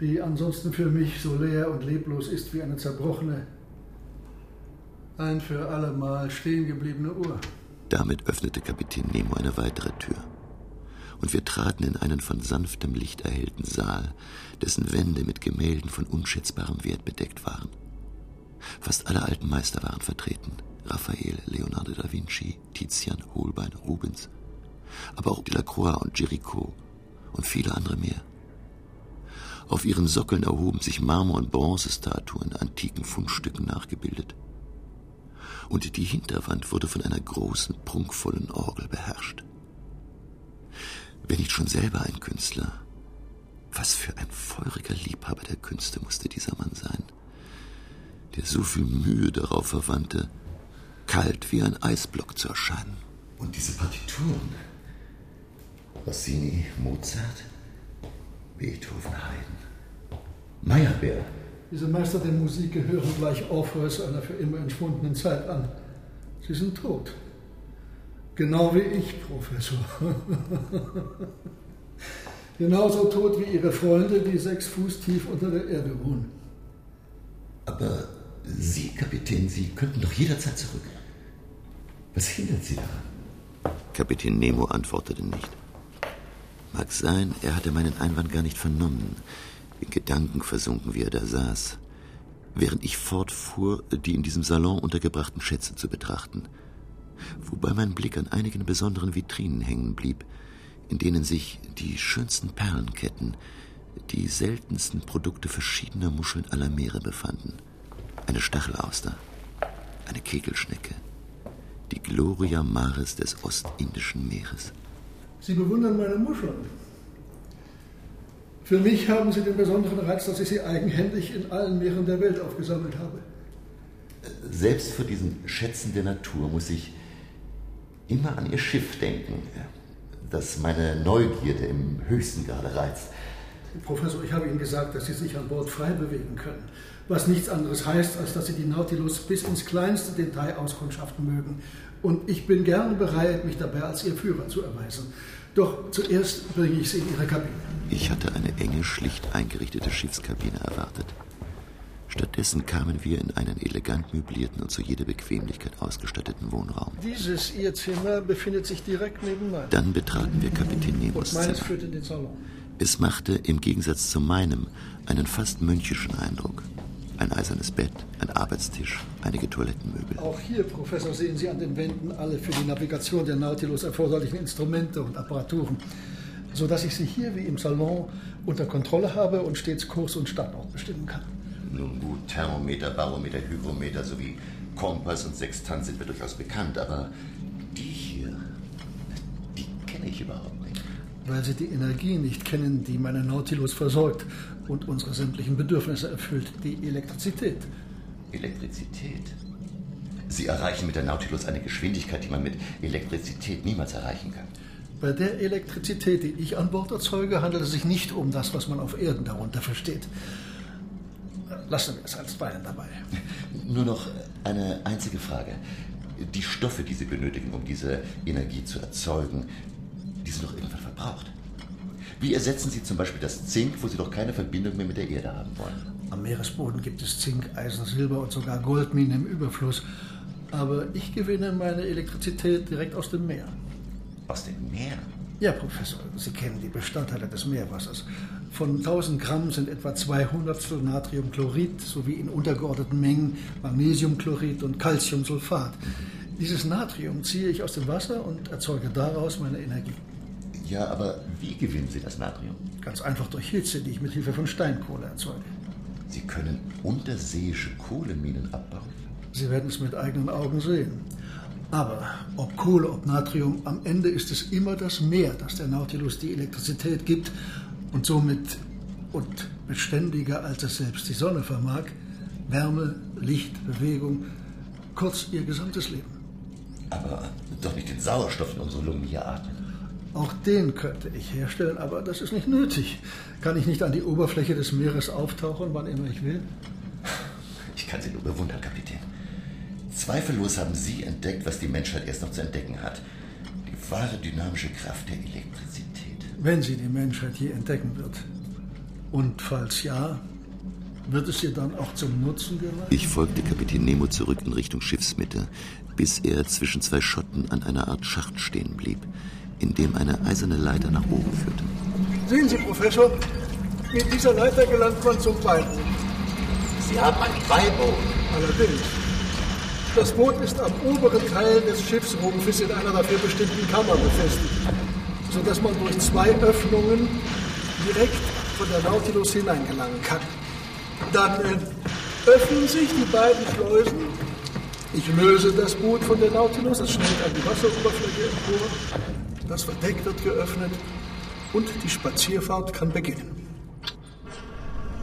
die ansonsten für mich so leer und leblos ist wie eine zerbrochene, ein für allemal stehen gebliebene Uhr. Damit öffnete Kapitän Nemo eine weitere Tür. Und wir traten in einen von sanftem Licht erhellten Saal, dessen Wände mit Gemälden von unschätzbarem Wert bedeckt waren. Fast alle alten Meister waren vertreten. Raphael, Leonardo da Vinci, Tizian, Holbein, Rubens. Aber auch Delacroix und Géricault und viele andere mehr. Auf ihren Sockeln erhoben sich Marmor- und Bronzestatuen antiken Fundstücken nachgebildet. Und die Hinterwand wurde von einer großen, prunkvollen Orgel beherrscht. Wenn nicht schon selber ein Künstler, Was für ein feuriger Liebhaber der Künste musste dieser Mann sein, der so viel Mühe darauf verwandte, kalt wie ein Eisblock zu erscheinen. Und diese Partituren? Rossini, Mozart, Beethoven, Haydn, Meyerbeer. Diese Meister der Musik gehören gleich Orpheus einer für immer entschwundenen Zeit an. Sie sind tot. Genau wie ich, Professor. Genauso tot wie Ihre Freunde, die sechs Fuß tief unter der Erde ruhen. Aber Sie, Kapitän, Sie könnten doch jederzeit zurück. Was hindert Sie daran? Kapitän Nemo antwortete nicht. Mag sein, er hatte meinen Einwand gar nicht vernommen, in Gedanken versunken, wie er da saß, während ich fortfuhr, die in diesem Salon untergebrachten Schätze zu betrachten, wobei mein Blick an einigen besonderen Vitrinen hängen blieb, in denen sich die schönsten Perlenketten, die seltensten Produkte verschiedener Muscheln aller Meere befanden. Eine Stachelauster, eine Kegelschnecke, die Gloria Maris des Ostindischen Meeres. Sie bewundern meine Muscheln. Für mich haben sie den besonderen Reiz, dass ich sie eigenhändig in allen Meeren der Welt aufgesammelt habe. Selbst vor diesen Schätzen der Natur muss ich immer an Ihr Schiff denken, das meine Neugierde im höchsten Grade reizt. Professor, ich habe Ihnen gesagt, dass Sie sich an Bord frei bewegen können. Was nichts anderes heißt, als dass Sie die Nautilus bis ins kleinste Detail auskundschaften mögen. Und ich bin gern bereit, mich dabei als Ihr Führer zu erweisen. Doch zuerst bringe ich Sie in Ihre Kabine. Ich hatte eine enge, schlicht eingerichtete Schiffskabine erwartet. Stattdessen kamen wir in einen elegant möblierten und zu jeder Bequemlichkeit ausgestatteten Wohnraum. Dieses Ihr Zimmer befindet sich direkt neben meinem. Dann betraten wir Kapitän Nemos und Zimmer. Es machte im Gegensatz zu meinem einen fast mönchischen Eindruck. Ein eisernes Bett, ein Arbeitstisch, einige Toilettenmöbel. Auch hier, Professor, sehen Sie an den Wänden alle für die Navigation der Nautilus erforderlichen Instrumente und Apparaturen, sodass ich sie hier wie im Salon unter Kontrolle habe und stets Kurs und Standort bestimmen kann. Nun gut, Thermometer, Barometer, Hygrometer sowie Kompass und Sextant sind mir durchaus bekannt, aber die hier, die kenne ich überhaupt nicht. Weil Sie die Energie nicht kennen, die meine Nautilus versorgt und unsere sämtlichen Bedürfnisse erfüllt, die Elektrizität. Elektrizität? Sie erreichen mit der Nautilus eine Geschwindigkeit, die man mit Elektrizität niemals erreichen kann. Bei der Elektrizität, die ich an Bord erzeuge, handelt es sich nicht um das, was man auf Erden darunter versteht. Lassen wir es alsbeilen dabei. Nur noch eine einzige Frage. Die Stoffe, die Sie benötigen, um diese Energie zu erzeugen, die sind doch irgendwann verbraucht. Wie ersetzen Sie zum Beispiel das Zink, wo Sie doch keine Verbindung mehr mit der Erde haben wollen? Am Meeresboden gibt es Zink, Eisen, Silber und sogar Goldminen im Überfluss. Aber ich gewinne meine Elektrizität direkt aus dem Meer. Aus dem Meer? Ja, Professor, Sie kennen die Bestandteile des Meerwassers. Von 1000 Gramm sind etwa 200 Natriumchlorid sowie in untergeordneten Mengen Magnesiumchlorid und Calciumsulfat. Dieses Natrium ziehe ich aus dem Wasser und erzeuge daraus meine Energie. Ja, aber wie gewinnen Sie das Natrium? Ganz einfach durch Hitze, die ich mit Hilfe von Steinkohle erzeuge. Sie können unterseeische Kohleminen abbauen? Sie werden es mit eigenen Augen sehen. Aber ob Kohle, ob Natrium, am Ende ist es immer das Meer, das der Nautilus die Elektrizität gibt und somit und beständiger als es selbst die Sonne vermag, Wärme, Licht, Bewegung, kurz ihr gesamtes Leben. Aber doch nicht den Sauerstoff in unsere Lungen hier atmen. Auch den könnte ich herstellen, aber das ist nicht nötig. Kann ich nicht an die Oberfläche des Meeres auftauchen, wann immer ich will? Ich kann Sie nur bewundern, Kapitän. Zweifellos haben Sie entdeckt, was die Menschheit erst noch zu entdecken hat. Die wahre dynamische Kraft der Elektrizität. Wenn sie die Menschheit je entdecken wird. Und falls ja, wird es ihr dann auch zum Nutzen gelangen? Ich folgte Kapitän Nemo zurück in Richtung Schiffsmitte, bis er zwischen zwei Schotten an einer Art Schacht stehen blieb, in dem eine eiserne Leiter nach oben führte. Sehen Sie, Professor, mit dieser Leiter gelangt man zum Beiboot. Sie haben ein Beiboot. Allerdings. Das Boot ist am oberen Teil des Schiffsrumpfes in einer dafür bestimmten Kammer befestigt, sodass man durch zwei Öffnungen direkt von der Nautilus hineingelangen kann. Dann äh, öffnen sich die beiden Schleusen. Ich löse das Boot von der Nautilus, es schnellt an die Wasseroberfläche empor. Das Verdeck wird geöffnet und die Spazierfahrt kann beginnen.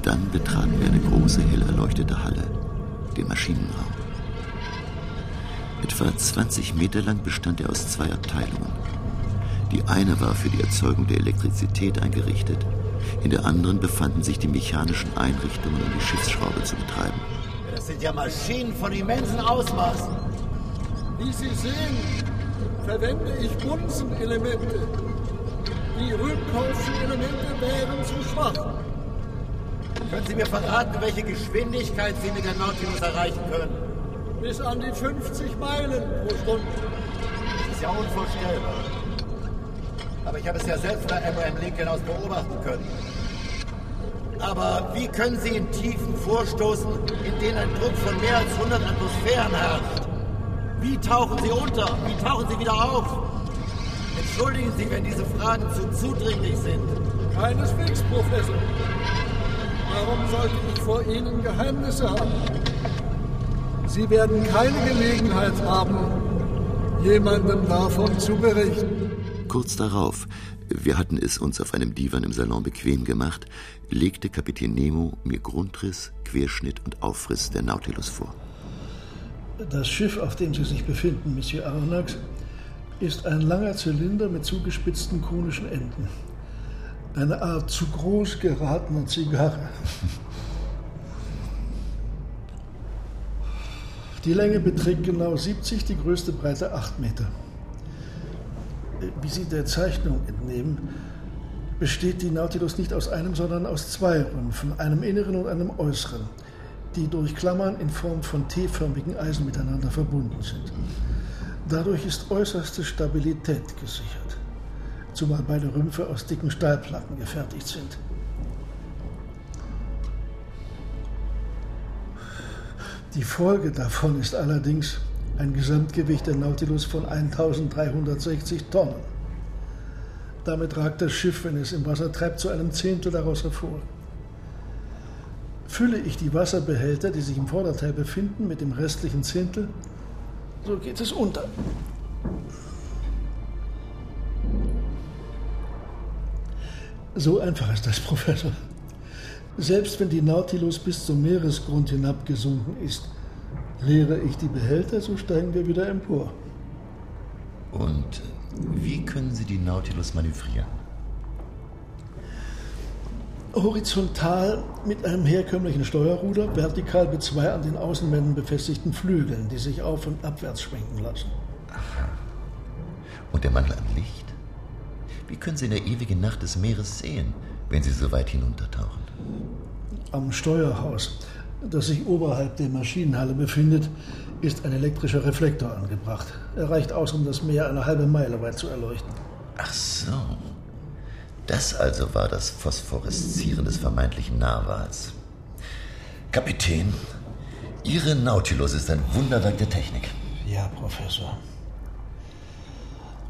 Dann betraten wir eine große, hell erleuchtete Halle, den Maschinenraum. Etwa 20 Meter lang bestand er aus zwei Abteilungen. Die eine war für die Erzeugung der Elektrizität eingerichtet, in der anderen befanden sich die mechanischen Einrichtungen, um die Schiffsschraube zu betreiben. Das sind ja Maschinen von immensen Ausmaßen. Wie Sie sehen, verwende ich Bunsenelemente. Die Elemente wären zu schwach. Können Sie mir verraten, welche Geschwindigkeit Sie mit der Nautilus erreichen können? Bis an die 50 Meilen pro Stunde. Das ist ja unvorstellbar. Aber ich habe es ja selbst von Abraham Lincoln aus beobachten können. Aber wie können Sie in Tiefen vorstoßen, in denen ein Druck von mehr als 100 Atmosphären herrscht? Wie tauchen Sie unter? Wie tauchen Sie wieder auf? Entschuldigen Sie, wenn diese Fragen zu zudringlich sind. Keineswegs, Professor. Warum sollte ich vor Ihnen Geheimnisse haben? Sie werden keine Gelegenheit haben, jemandem davon zu berichten. Kurz darauf, wir hatten es uns auf einem Divan im Salon bequem gemacht, legte Kapitän Nemo mir Grundriss, Querschnitt und Aufriss der Nautilus vor. Das Schiff, auf dem Sie sich befinden, Monsieur Aronnax, ist ein langer Zylinder mit zugespitzten konischen Enden. Eine Art zu groß geratener Zigarre. Die Länge beträgt genau 70, die größte Breite 8 Meter. Wie Sie der Zeichnung entnehmen, besteht die Nautilus nicht aus einem, sondern aus zwei Rümpfen, einem inneren und einem äußeren, die durch Klammern in Form von T-förmigen Eisen miteinander verbunden sind. Dadurch ist äußerste Stabilität gesichert, zumal beide Rümpfe aus dicken Stahlplatten gefertigt sind. Die Folge davon ist allerdings ein Gesamtgewicht der Nautilus von 1360 Tonnen. Damit ragt das Schiff, wenn es im Wasser treibt, zu einem Zehntel daraus hervor. Fülle ich die Wasserbehälter, die sich im Vorderteil befinden, mit dem restlichen Zehntel, so geht es unter. So einfach ist das, Professor. Selbst wenn die Nautilus bis zum Meeresgrund hinabgesunken ist, leere ich die Behälter, so steigen wir wieder empor. Und wie können Sie die Nautilus manövrieren? Horizontal mit einem herkömmlichen Steuerruder, vertikal mit zwei an den Außenwänden befestigten Flügeln, die sich auf- und abwärts schwenken lassen. Aha. Und der Mangel an Licht? Wie können Sie in der ewigen Nacht des Meeres sehen, wenn Sie so weit hinuntertauchen? Am Steuerhaus, das sich oberhalb der Maschinenhalle befindet, ist ein elektrischer Reflektor angebracht. Er reicht aus, um das Meer eine halbe Meile weit zu erleuchten. Ach so. Das also war das Phosphoreszieren des vermeintlichen Narwals. Kapitän, Ihre Nautilus ist ein Wunderwerk der Technik. Ja, Professor.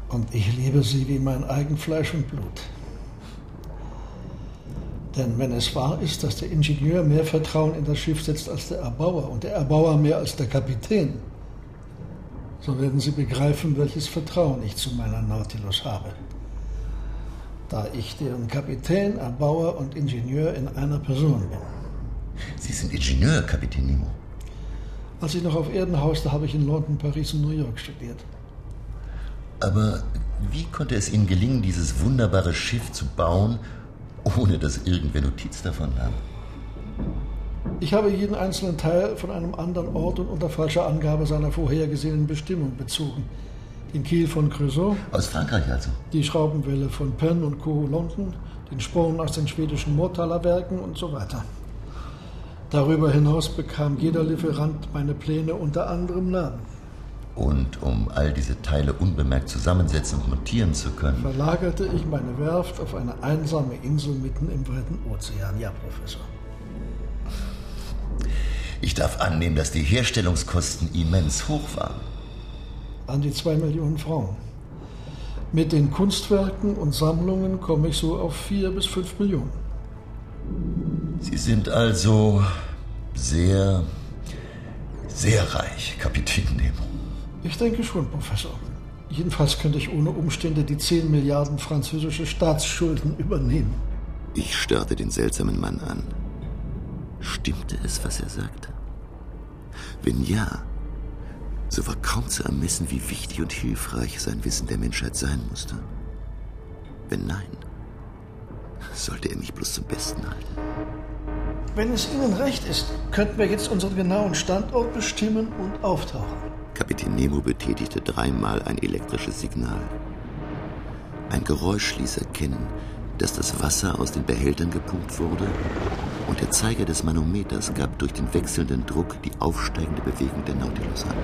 Und ich liebe sie wie mein eigen Fleisch und Blut. Denn wenn es wahr ist, dass der Ingenieur mehr Vertrauen in das Schiff setzt als der Erbauer und der Erbauer mehr als der Kapitän, so werden Sie begreifen, welches Vertrauen ich zu meiner Nautilus habe. Da ich deren Kapitän, Erbauer und Ingenieur in einer Person bin. Sie sind Ingenieur, Kapitän Nemo. Als ich noch auf Erden hauste, habe ich in London, Paris und New York studiert. Aber wie konnte es Ihnen gelingen, dieses wunderbare Schiff zu bauen, ohne dass irgendwer Notiz davon nahm? Ich habe jeden einzelnen Teil von einem anderen Ort und unter falscher Angabe seiner vorhergesehenen Bestimmung bezogen. Den Kiel von Creusot. Aus Frankreich also? Die Schraubenwelle von Penn und Co. London, den Sporn aus den schwedischen Mortaler Werken und so weiter. Darüber hinaus bekam jeder Lieferant meine Pläne unter anderem Namen. Und um all diese Teile unbemerkt zusammensetzen und montieren zu können. Verlagerte ich meine Werft auf eine einsame Insel mitten im weiten Ozean. Ja, Professor. Ich darf annehmen, dass die Herstellungskosten immens hoch waren. An die zwei Millionen Frauen. Mit den Kunstwerken und Sammlungen komme ich so auf vier bis fünf Millionen. Sie sind also sehr, sehr reich, Kapitän Nemo. Ich denke schon, Professor. Jedenfalls könnte ich ohne Umstände die 10 Milliarden französische Staatsschulden übernehmen. Ich starrte den seltsamen Mann an. Stimmte es, was er sagte? Wenn ja, so war kaum zu ermessen, wie wichtig und hilfreich sein Wissen der Menschheit sein musste. Wenn nein, sollte er mich bloß zum Besten halten. Wenn es Ihnen recht ist, könnten wir jetzt unseren genauen Standort bestimmen und auftauchen. Kapitän Nemo betätigte dreimal ein elektrisches Signal. Ein Geräusch ließ erkennen, dass das Wasser aus den Behältern gepumpt wurde und der Zeiger des Manometers gab durch den wechselnden Druck die aufsteigende Bewegung der Nautilus an.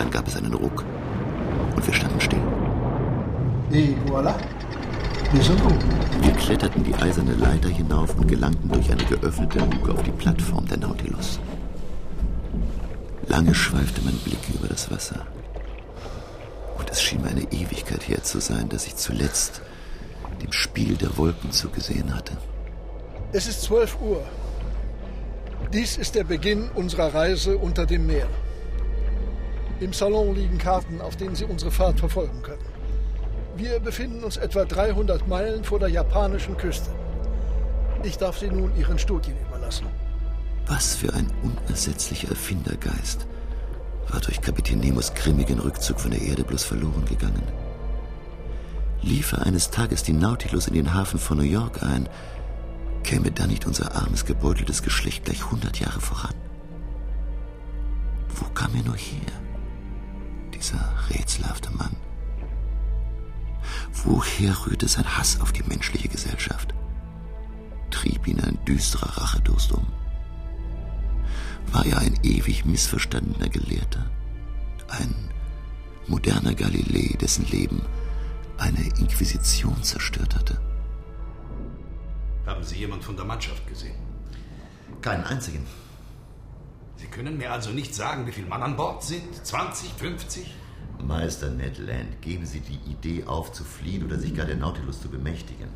Dann gab es einen Ruck und wir standen still. Et voilà. Wir sind oben. Wir kletterten die eiserne Leiter hinauf und gelangten durch eine geöffnete Luke auf die Plattform der Nautilus. Lange schweifte mein Blick über das Wasser. Und es schien mir eine Ewigkeit her zu sein, dass ich zuletzt dem Spiel der Wolken zugesehen hatte. Es ist 12 Uhr. Dies ist der Beginn unserer Reise unter dem Meer. Im Salon liegen Karten, auf denen Sie unsere Fahrt verfolgen können. Wir befinden uns etwa 300 Meilen vor der japanischen Küste. Ich darf Sie nun Ihren Studien überlassen. Was für ein unersetzlicher Erfindergeist war durch Kapitän Nemos grimmigen Rückzug von der Erde bloß verloren gegangen. Liefe eines Tages die Nautilus in den Hafen von New York ein, käme dann nicht unser armes, gebeuteltes Geschlecht gleich 100 Jahre voran? Wo kam er nur her, dieser rätselhafte Mann? Woher rührte sein Hass auf die menschliche Gesellschaft? Trieb ihn ein düsterer Rachedurst um? War er ein ewig missverstandener Gelehrter? Ein moderner Galilei, dessen Leben eine Inquisition zerstört hatte? Haben Sie jemand von der Mannschaft gesehen? Keinen einzigen. Sie können mir also nicht sagen, wie viele Mann an Bord sind? 20, 50? Meister Ned Land, geben Sie die Idee auf, zu fliehen oder sich gar der Nautilus zu bemächtigen.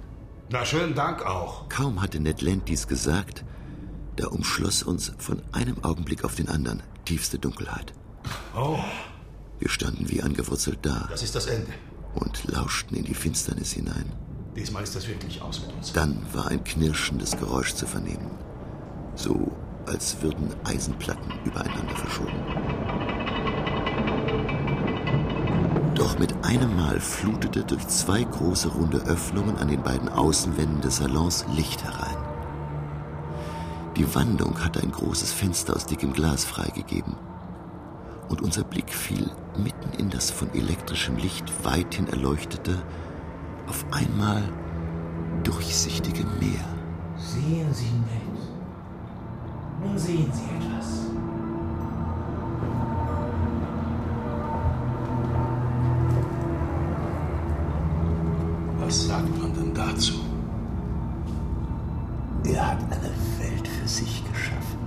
Na, schönen Dank auch. Kaum hatte Ned Land dies gesagt, da umschloss uns von einem Augenblick auf den anderen tiefste Dunkelheit. Oh, Wir standen wie angewurzelt da das ist das Ende. und lauschten in die Finsternis hinein. Diesmal ist das wirklich aus mit uns. Dann war ein knirschendes Geräusch zu vernehmen, so als würden Eisenplatten übereinander verschoben. Doch mit einem Mal flutete durch zwei große runde Öffnungen an den beiden Außenwänden des Salons Licht herein. Die Wandung hatte ein großes Fenster aus dickem Glas freigegeben. Und unser Blick fiel mitten in das von elektrischem Licht weithin erleuchtete, auf einmal durchsichtige Meer. Sehen Sie nicht. Nun sehen Sie etwas. Was sagt man denn dazu? Er hat eine Welt für sich geschaffen.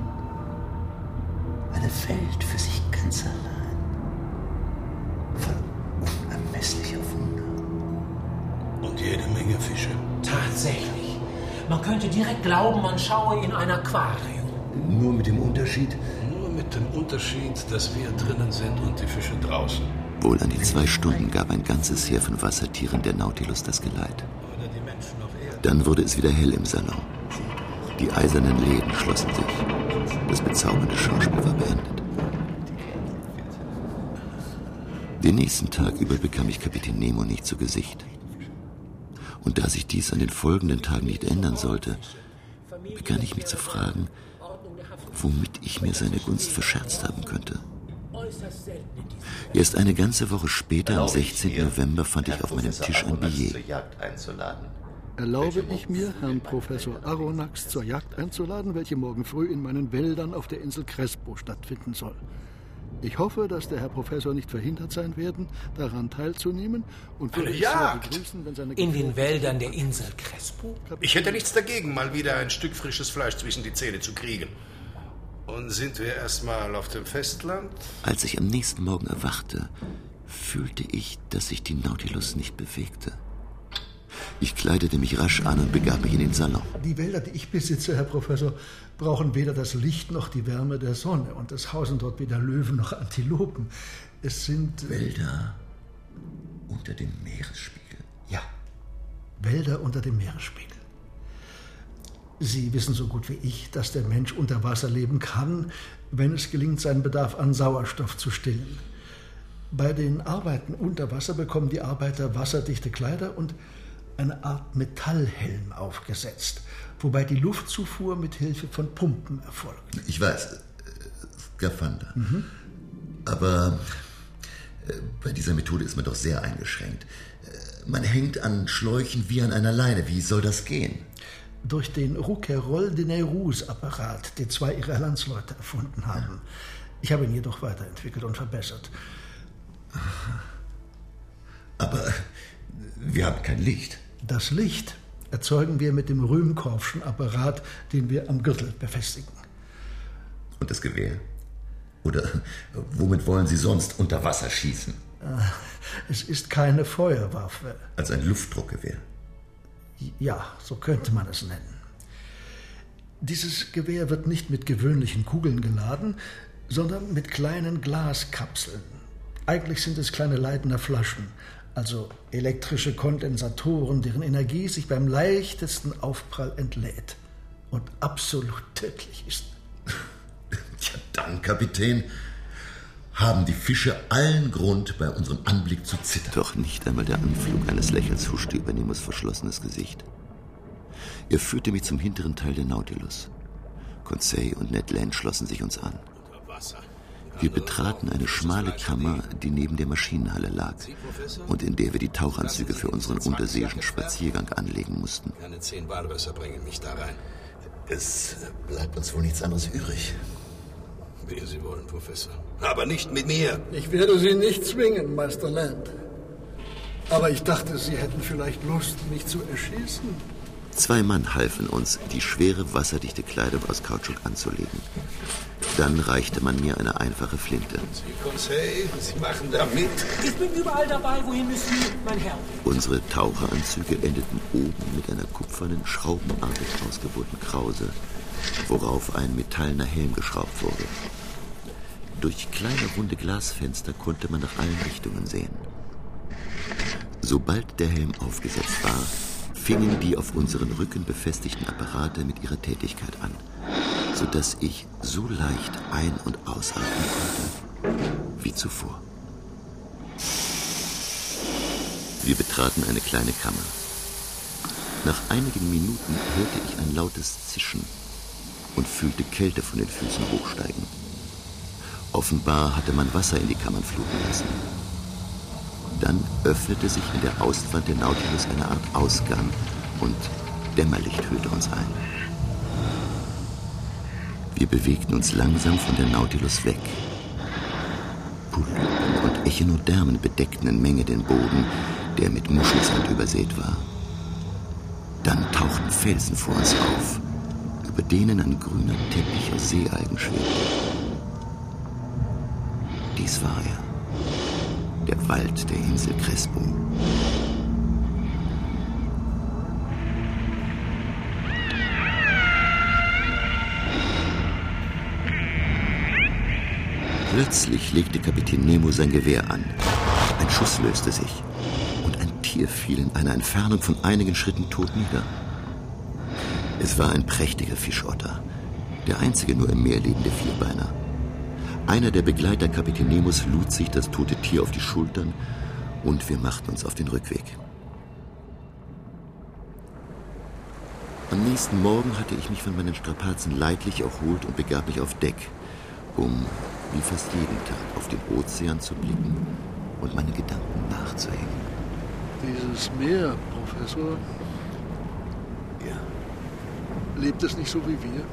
Eine Welt für sich ganz allein. Voll unermesslicher Wunder. Und jede Menge Fische. Tatsächlich. Man könnte direkt glauben, man schaue in ein Aquarium. Nur mit dem Unterschied, Nur mit dem Unterschied, dass wir drinnen sind und die Fische draußen. wohl an die zwei Stunden gab ein ganzes Heer von Wassertieren der Nautilus das Geleit. Dann wurde es wieder hell im Salon. Die eisernen Läden schlossen sich. Das bezaubernde Schauspiel war beendet. Den nächsten Tag über bekam ich Kapitän Nemo nicht zu Gesicht. Und da sich dies an den folgenden Tagen nicht ändern sollte, begann ich mich zu fragen, womit ich mir seine Gunst verscherzt haben könnte. Erst eine ganze Woche später, am Erlaube ich 16. mir, November, fand ich auf meinem Tisch ein Billet. zur Jagd einzuladen. Erlaube ich mir, Herrn Professor Aronnax zur Jagd einzuladen, welche morgen früh in meinen Wäldern auf der Insel Crespo stattfinden soll. Ich hoffe, dass der Herr Professor nicht verhindert sein werden, daran teilzunehmen und würde Eine Jagd? begrüßen, wenn seine In den Wäldern der Insel Crespo? Ich hätte nichts dagegen, mal wieder ein Stück frisches Fleisch zwischen die Zähne zu kriegen. Und sind wir erstmal auf dem Festland? Als ich am nächsten Morgen erwachte, fühlte ich, dass sich die Nautilus nicht bewegte. Ich kleidete mich rasch an und begab mich in den Salon. Die Wälder, die ich besitze, Herr Professor, brauchen weder das Licht noch die Wärme der Sonne. Und es hausen dort weder Löwen noch Antilopen. Es sind. äh, Wälder unter dem Meeresspiegel. Ja, Wälder unter dem Meeresspiegel. Sie wissen so gut wie ich, dass der Mensch unter Wasser leben kann, wenn es gelingt, seinen Bedarf an Sauerstoff zu stillen. Bei den Arbeiten unter Wasser bekommen die Arbeiter wasserdichte Kleider und eine Art Metallhelm aufgesetzt, wobei die Luftzufuhr mit Hilfe von Pumpen erfolgt. Ich weiß, äh, Skafander. Mhm. Aber äh, bei dieser Methode ist man doch sehr eingeschränkt. Äh, man hängt an Schläuchen wie an einer Leine. Wie soll das gehen? Durch den Rouquayrol de Neyrouz-Apparat, den zwei ihrer Landsleute erfunden haben. Ich habe ihn jedoch weiterentwickelt und verbessert. Aber wir haben kein Licht. Das Licht erzeugen wir mit dem Rühmkorffschen Apparat, den wir am Gürtel befestigen. Und das Gewehr? Oder womit wollen Sie sonst unter Wasser schießen? Äh, es ist keine Feuerwaffe. Als ein Luftdruckgewehr? Ja, so könnte man es nennen. Dieses Gewehr wird nicht mit gewöhnlichen Kugeln geladen, sondern mit kleinen Glaskapseln. Eigentlich sind es kleine leitender Flaschen, also elektrische Kondensatoren, deren Energie sich beim leichtesten Aufprall entlädt und absolut tödlich ist. Tja, dann, Kapitän, haben die Fische allen Grund, bei unserem Anblick zu zittern. Doch nicht einmal der Anflug eines Lächelns huschte über Nemos verschlossenes Gesicht. Er führte mich zum hinteren Teil der Nautilus. Conseil und Ned Land schlossen sich uns an. Wir betraten eine schmale Kammer, die neben der Maschinenhalle lag und in der wir die Tauchanzüge für unseren unterseeischen Spaziergang anlegen mussten. Keine zehn Walrösser bringen mich da rein. Es bleibt uns wohl nichts anderes übrig. Wie Sie wollen, Professor. Aber nicht mit mir. Ich werde Sie nicht zwingen, Meister Land. Aber ich dachte, Sie hätten vielleicht Lust, mich zu erschießen. Zwei Mann halfen uns, die schwere, wasserdichte Kleidung aus Kautschuk anzulegen. Dann reichte man mir eine einfache Flinte. Sie, Conseil, Sie machen da mit. Ich bin überall dabei, wohin müssen Sie, mein Herr? Unsere Taucheranzüge endeten oben mit einer kupfernen, schraubenartig ausgebohrten Krause, worauf ein metallener Helm geschraubt wurde. Durch kleine runde Glasfenster konnte man nach allen Richtungen sehen. Sobald der Helm aufgesetzt war, fingen die auf unseren Rücken befestigten Apparate mit ihrer Tätigkeit an, sodass ich so leicht ein- und ausatmen konnte wie zuvor. Wir betraten eine kleine Kammer. Nach einigen Minuten hörte ich ein lautes Zischen und fühlte Kälte von den Füßen hochsteigen. Offenbar hatte man Wasser in die Kammern fluten lassen. Dann öffnete sich in der Außenwand der Nautilus eine Art Ausgang und Dämmerlicht hüllte uns ein. Wir bewegten uns langsam von der Nautilus weg. Polypen und Echinodermen bedeckten in Menge den Boden, der mit Muschelsand übersät war. Dann tauchten Felsen vor uns auf, über denen ein grüner Teppich aus Seealgen schwebte. Dies war er der Wald der Insel Crespo. Plötzlich legte Kapitän Nemo sein Gewehr an. Ein Schuss löste sich und ein Tier fiel in einer Entfernung von einigen Schritten tot nieder. Es war ein prächtiger Fischotter, der einzige nur im Meer lebende Vierbeiner. Einer der Begleiter Kapitän Nemos lud sich das tote Tier auf die Schultern und wir machten uns auf den Rückweg. Am nächsten Morgen hatte ich mich von meinen Strapazen leidlich erholt und begab mich auf Deck, um wie fast jeden Tag auf den Ozean zu blicken und meinen Gedanken nachzuhängen. Dieses Meer, Professor. Ja. Lebt es nicht so wie wir?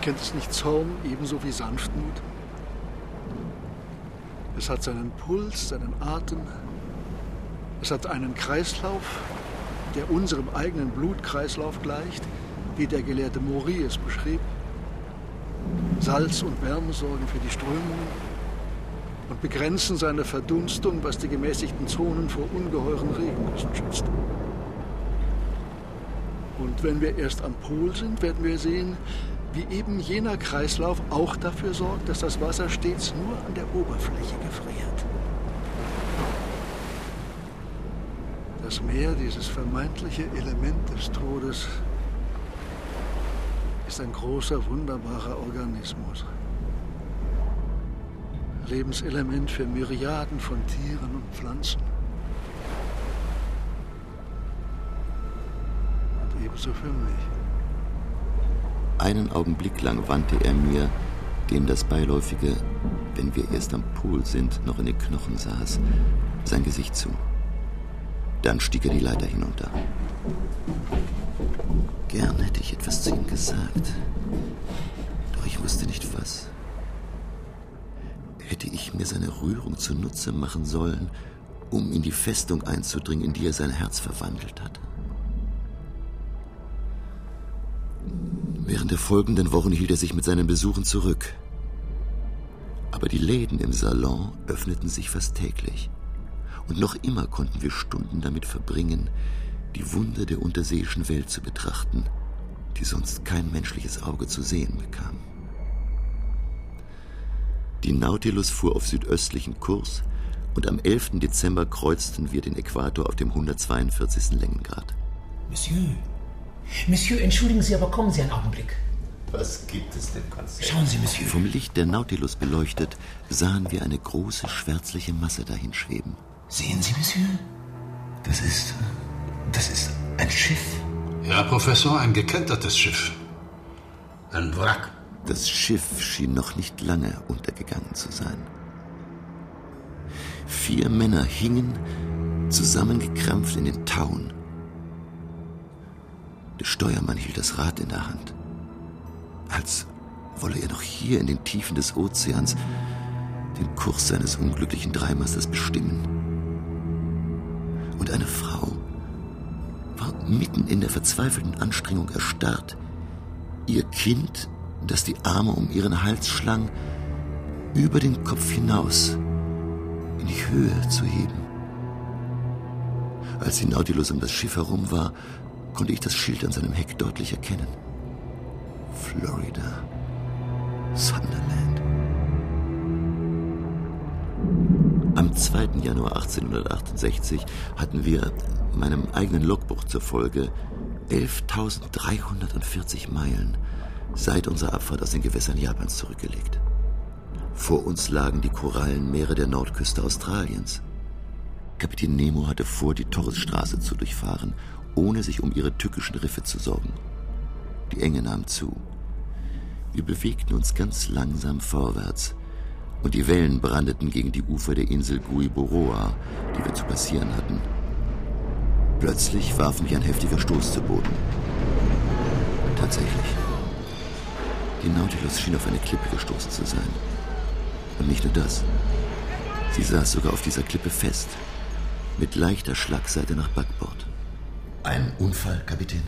Kennt es nicht Zorn ebenso wie Sanftmut? Es hat seinen Puls, seinen Atem. Es hat einen Kreislauf, der unserem eigenen Blutkreislauf gleicht, wie der Gelehrte Maury es beschrieb. Salz und Wärme sorgen für die Strömungen und begrenzen seine Verdunstung, was die gemäßigten Zonen vor ungeheuren Regengüssen schützt. Und wenn wir erst am Pol sind, werden wir sehen, wie eben jener Kreislauf auch dafür sorgt, dass das Wasser stets nur an der Oberfläche gefriert. Das Meer, dieses vermeintliche Element des Todes, ist ein großer, wunderbarer Organismus. Lebenselement für Myriaden von Tieren und Pflanzen. Ebenso für mich. Einen Augenblick lang wandte er mir, dem das beiläufige, wenn wir erst am Pol sind, noch in den Knochen saß, sein Gesicht zu. Dann stieg er die Leiter hinunter. Gern hätte ich etwas zu ihm gesagt, doch ich wusste nicht was. Hätte ich mir seine Rührung zunutze machen sollen, um in die Festung einzudringen, in die er sein Herz verwandelt hatte? Während der folgenden Wochen hielt er sich mit seinen Besuchen zurück. Aber die Läden im Salon öffneten sich fast täglich. Und noch immer konnten wir Stunden damit verbringen, die Wunder der unterseeischen Welt zu betrachten, die sonst kein menschliches Auge zu sehen bekam. Die Nautilus fuhr auf südöstlichen Kurs und am 11. Dezember kreuzten wir den Äquator auf dem 142. Längengrad. Monsieur, Monsieur, entschuldigen Sie, aber kommen Sie einen Augenblick. Was gibt es denn, Konzert? Schauen Sie, Monsieur. Vom Licht der Nautilus beleuchtet, sahen wir eine große schwärzliche Masse dahinschweben. Sehen Sie, Monsieur? Das ist. Das ist ein Schiff. Ja, Professor, ein gekentertes Schiff. Ein Wrack. Das Schiff schien noch nicht lange untergegangen zu sein. Vier Männer hingen, zusammengekrampft in den Tauen. Der Steuermann hielt das Rad in der Hand, als wolle er noch hier in den Tiefen des Ozeans den Kurs seines unglücklichen Dreimasters bestimmen. Und eine Frau war mitten in der verzweifelten Anstrengung erstarrt, ihr Kind das die Arme um ihren Hals schlang, über den Kopf hinaus in die Höhe zu heben. Als die Nautilus um das Schiff herum war, konnte ich das Schild an seinem Heck deutlich erkennen. Florida. Sunderland. Am 2. Januar 1868 hatten wir meinem eigenen Logbuch zur Folge 11.340 Meilen seit unserer Abfahrt aus den Gewässern Japans zurückgelegt. Vor uns lagen die Korallenmeere der Nordküste Australiens. Kapitän Nemo hatte vor, die Torresstraße zu durchfahren, ohne sich um ihre tückischen Riffe zu sorgen. Die Enge nahm zu. Wir bewegten uns ganz langsam vorwärts, und die Wellen brandeten gegen die Ufer der Insel Guiboroa, die wir zu passieren hatten. Plötzlich warf mich ein heftiger Stoß zu Boden. Tatsächlich. Die Nautilus schien auf eine Klippe gestoßen zu sein. Und nicht nur das. Sie saß sogar auf dieser Klippe fest, mit leichter Schlagseite nach Backbord. Ein Unfall, Kapitän?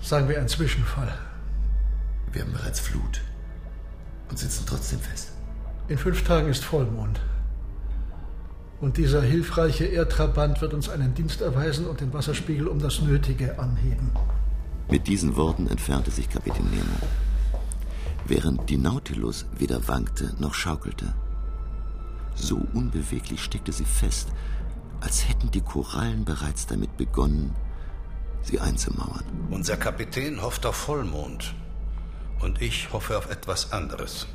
Sagen wir ein Zwischenfall. Wir haben bereits Flut und sitzen trotzdem fest. In fünf Tagen ist Vollmond. Und dieser hilfreiche Erdtrabant wird uns einen Dienst erweisen und den Wasserspiegel um das Nötige anheben. Mit diesen Worten entfernte sich Kapitän Nemo, während die Nautilus weder wankte noch schaukelte. So unbeweglich steckte sie fest, als hätten die Korallen bereits damit begonnen, sie einzumauern. Unser Kapitän hofft auf Vollmond und ich hoffe auf etwas anderes.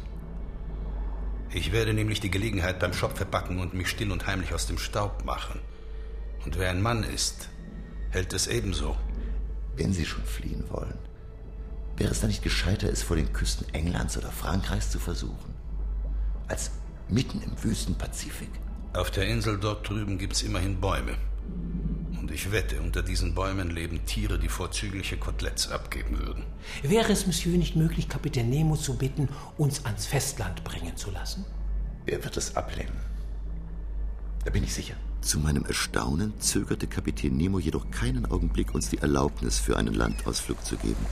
Ich werde nämlich die Gelegenheit beim Schopfe packen und mich still und heimlich aus dem Staub machen. Und wer ein Mann ist, hält es ebenso. Wenn Sie schon fliehen wollen, wäre es dann nicht gescheiter, es vor den Küsten Englands oder Frankreichs zu versuchen? Als mitten im Wüstenpazifik? Auf der Insel dort drüben gibt's immerhin Bäume. Und ich wette, unter diesen Bäumen leben Tiere, die vorzügliche Koteletts abgeben würden. Wäre es, Monsieur, nicht möglich, Kapitän Nemo zu bitten, uns ans Festland bringen zu lassen? Er wird es ablehnen. Da bin ich sicher. Zu meinem Erstaunen zögerte Kapitän Nemo jedoch keinen Augenblick, uns die Erlaubnis für einen Landausflug zu geben.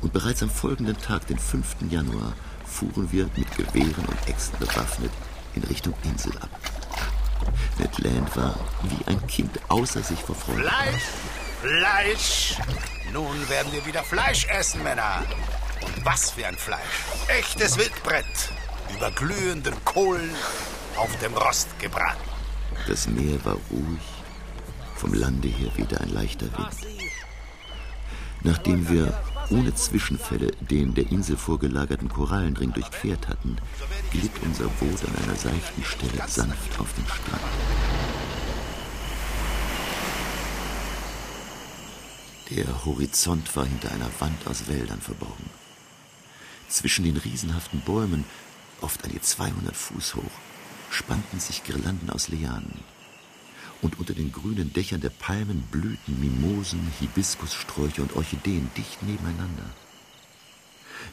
Und bereits am folgenden Tag, den 5. Januar, fuhren wir mit Gewehren und Äxten bewaffnet in Richtung Insel ab. Ned Land war wie ein Kind außer sich vor Freude. Fleisch! Fleisch! Nun werden wir wieder Fleisch essen, Männer. Und was für ein Fleisch. Echtes Wildbrett. Über glühenden Kohlen auf dem Rost gebraten. Das Meer war ruhig, vom Lande her wehte ein leichter Wind. Nachdem wir ohne Zwischenfälle den der Insel vorgelagerten Korallenring durchquert hatten, glitt unser Boot an einer seichten Stelle sanft auf den Strand. Der Horizont war hinter einer Wand aus Wäldern verborgen. Zwischen den riesenhaften Bäumen, oft an die 200 Fuß hoch, spannten sich Girlanden aus Lianen. Und unter den grünen Dächern der Palmen blühten Mimosen, Hibiskussträucher und Orchideen dicht nebeneinander.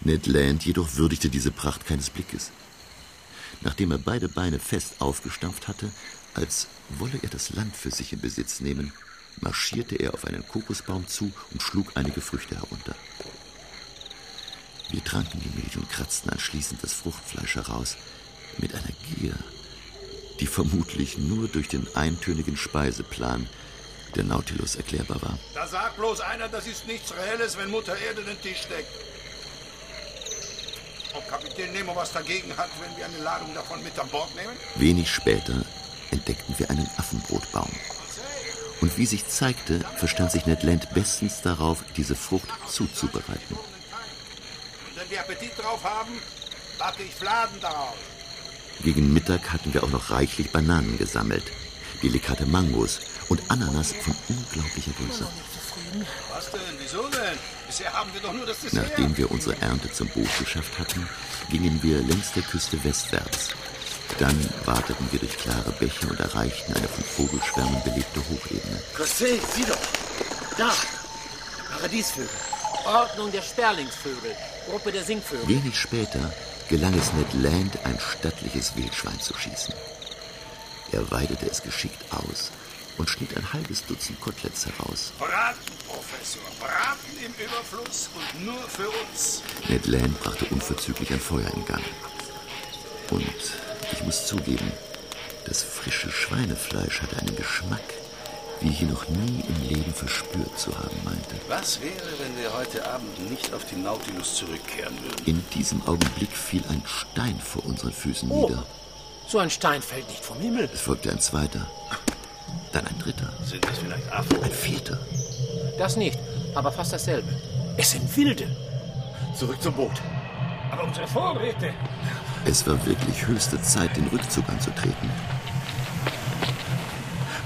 Ned Land jedoch würdigte diese Pracht keines Blickes. Nachdem er beide Beine fest aufgestampft hatte, als wolle er das Land für sich in Besitz nehmen, marschierte er auf einen Kokosbaum zu und schlug einige Früchte herunter. Wir tranken die Milch und kratzten anschließend das Fruchtfleisch heraus mit einer Gier, die vermutlich nur durch den eintönigen Speiseplan der Nautilus erklärbar war. Da sagt bloß einer, das ist nichts Reelles, wenn Mutter Erde den Tisch deckt. Ob Kapitän Nemo was dagegen hat, wenn wir eine Ladung davon mit an Bord nehmen? Wenig später entdeckten wir einen Affenbrotbaum. Und wie sich zeigte, verstand sich Ned Land bestens darauf, diese Frucht zuzubereiten. Und wenn wir Appetit drauf haben, backe ich Fladen darauf. Gegen Mittag hatten wir auch noch reichlich Bananen gesammelt, delikate Mangos und Ananas von unglaublicher Größe. Was denn? Wieso denn? Bisher haben wir doch nur das Dessert. Nachdem wir unsere Ernte zum Boot geschafft hatten, gingen wir längs der Küste westwärts. Dann wateten wir durch klare Bäche und erreichten eine von Vogelschwärmen belebte Hochebene. José, sieh doch! Da! Paradiesvögel. Ordnung der Sperlingsvögel. Gruppe der Singvögel. Wenig später gelang es Ned Land, ein stattliches Wildschwein zu schießen. Er weidete es geschickt aus und schnitt ein halbes Dutzend Koteletts heraus. Braten, Professor. Braten im Überfluss und nur für uns. Ned Land brachte unverzüglich ein Feuer in Gang. Und ich muss zugeben, das frische Schweinefleisch hatte einen Geschmack, wie ich ihn noch nie im Leben verspürt zu haben meinte. Was wäre, wenn wir heute Abend nicht auf die Nautilus zurückkehren würden? In diesem Augenblick fiel ein Stein vor unseren Füßen Oh. nieder. So ein Stein fällt nicht vom Himmel. Es folgte ein zweiter, dann ein dritter, Sind das vielleicht Affen? ein vierter. Das nicht, aber fast dasselbe. Es sind Wilde. Zurück zum Boot. Aber unsere Vorräte. Es war wirklich höchste Zeit, den Rückzug anzutreten.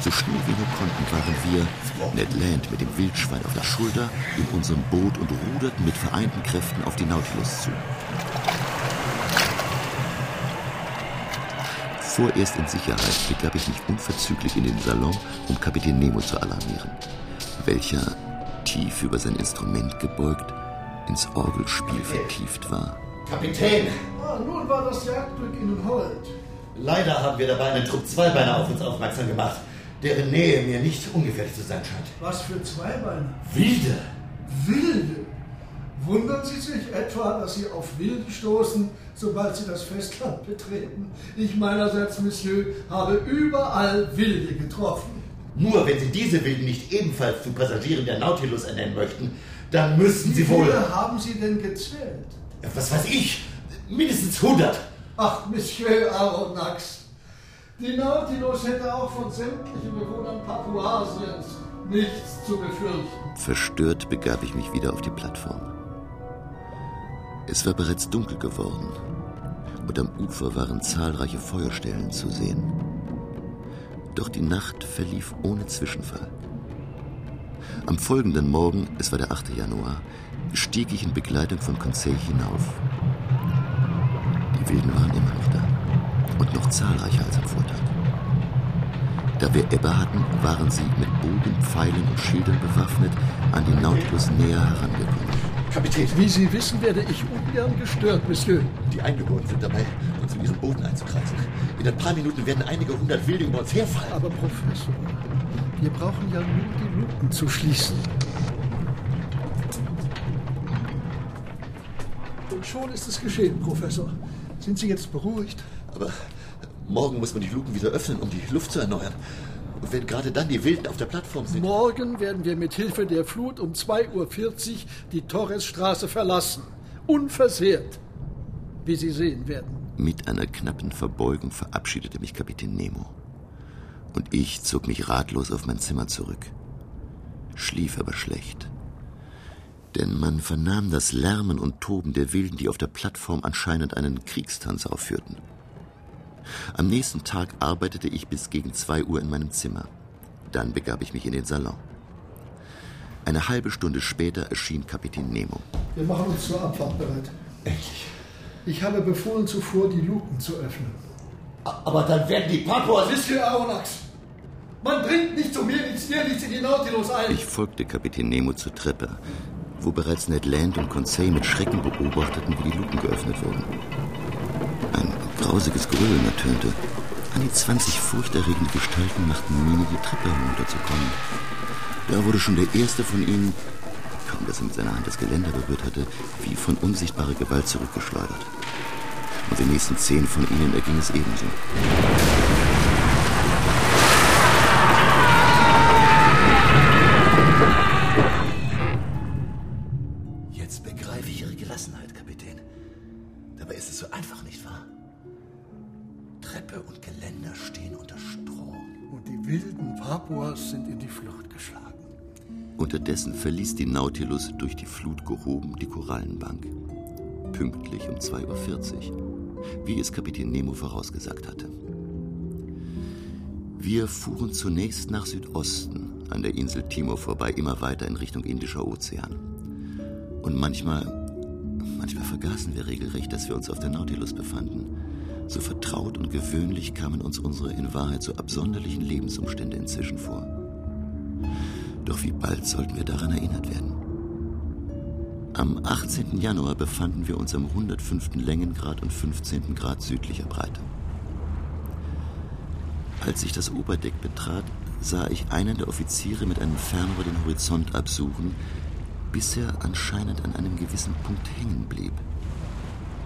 So schnell wir nur konnten, waren wir, Ned Land mit dem Wildschwein auf der Schulter, in unserem Boot und ruderten mit vereinten Kräften auf die Nautilus zu. Vorerst in Sicherheit begab ich mich unverzüglich in den Salon, um Kapitän Nemo zu alarmieren, welcher, tief über sein Instrument gebeugt, ins Orgelspiel vertieft war. Kapitän! Ah, nun war das Jagdglück Ihnen hold. Leider haben wir dabei einen Trupp Zweibeiner auf uns aufmerksam gemacht, deren Nähe mir nicht ungefährlich zu sein scheint. Was für Zweibeine? Wilde! Wilde! Wundern Sie sich etwa, dass Sie auf Wilde stoßen, sobald Sie das Festland betreten? Ich meinerseits, Monsieur, habe überall Wilde getroffen. Nur wenn Sie diese Wilden nicht ebenfalls zu Passagieren der Nautilus ernennen möchten, dann müssten Wie Sie wohl... viele haben Sie denn gezählt? Was weiß ich? Mindestens 100. Ach, Monsieur Aronnax, die Nautilus hätte auch von sämtlichen Bewohnern Papuasiens nichts zu befürchten. Verstört begab ich mich wieder auf die Plattform. Es war bereits dunkel geworden und am Ufer waren zahlreiche Feuerstellen zu sehen. Doch die Nacht verlief ohne Zwischenfall. Am folgenden Morgen, es war der 8. Januar, stieg ich in Begleitung von Conseil hinauf. Die Wilden waren immer noch da und noch zahlreicher als am Vortag. Da wir Ebbe hatten, waren sie mit Bogen, Pfeilen und Schildern bewaffnet an den Nautilus näher herangekommen. Kapitän, Wie Sie wissen, werde ich ungern gestört, Monsieur. die Eingeborenen sind dabei, uns in diesen Boden einzukreisen. In ein paar Minuten werden einige hundert Wilde über uns herfallen. Aber Professor, wir brauchen ja nur die Luken zu schließen. Und schon ist es geschehen, Professor. Sind Sie jetzt beruhigt? Aber morgen muss man die Luken wieder öffnen, um die Luft zu erneuern. Und wenn gerade dann die Wilden auf der Plattform sind. Morgen werden wir mit Hilfe der Flut um 2.40 Uhr die Torresstraße verlassen. Unversehrt, wie Sie sehen werden. Mit einer knappen Verbeugung verabschiedete mich Kapitän Nemo. Und ich zog mich ratlos auf mein Zimmer zurück. Schlief aber schlecht. Denn man vernahm das Lärmen und Toben der Wilden, die auf der Plattform anscheinend einen Kriegstanz aufführten. Am nächsten Tag arbeitete ich bis gegen zwei Uhr in meinem Zimmer. Dann begab ich mich in den Salon. Eine halbe Stunde später erschien Kapitän Nemo. Wir machen uns zur Abfahrt bereit. Endlich. Ich habe befohlen, zuvor die Luken zu öffnen. Aber dann werden die Papuas... Monsieur Aronnax, man dringt nicht zu mir, nichts dir, nichts in die Nautilus ein. Ich folgte Kapitän Nemo zur Treppe, wo bereits Ned Land und Conseil mit Schrecken beobachteten, wie die Luken geöffnet wurden. Grausiges Grölen ertönte. An die 20 furchterregende Gestalten machten Miene, die Treppe herunterzukommen. Da wurde schon der erste von ihnen, kaum dass er mit seiner Hand das Geländer berührt hatte, wie von unsichtbarer Gewalt zurückgeschleudert. Und den nächsten zehn von ihnen erging es ebenso. Unterdessen verließ die Nautilus durch die Flut gehoben die Korallenbank. Pünktlich um 2.40 Uhr, wie es Kapitän Nemo vorausgesagt hatte. Wir fuhren zunächst nach Südosten, an der Insel Timor vorbei, immer weiter in Richtung Indischer Ozean. Und manchmal, manchmal vergaßen wir regelrecht, dass wir uns auf der Nautilus befanden. So vertraut und gewöhnlich kamen uns unsere in Wahrheit so absonderlichen Lebensumstände inzwischen vor. Doch wie bald sollten wir daran erinnert werden? Am 18. Januar befanden wir uns am 105. Längengrad und 15. Grad südlicher Breite. Als ich das Oberdeck betrat, sah ich einen der Offiziere mit einem Fernrohr den Horizont absuchen, bis er anscheinend an einem gewissen Punkt hängen blieb.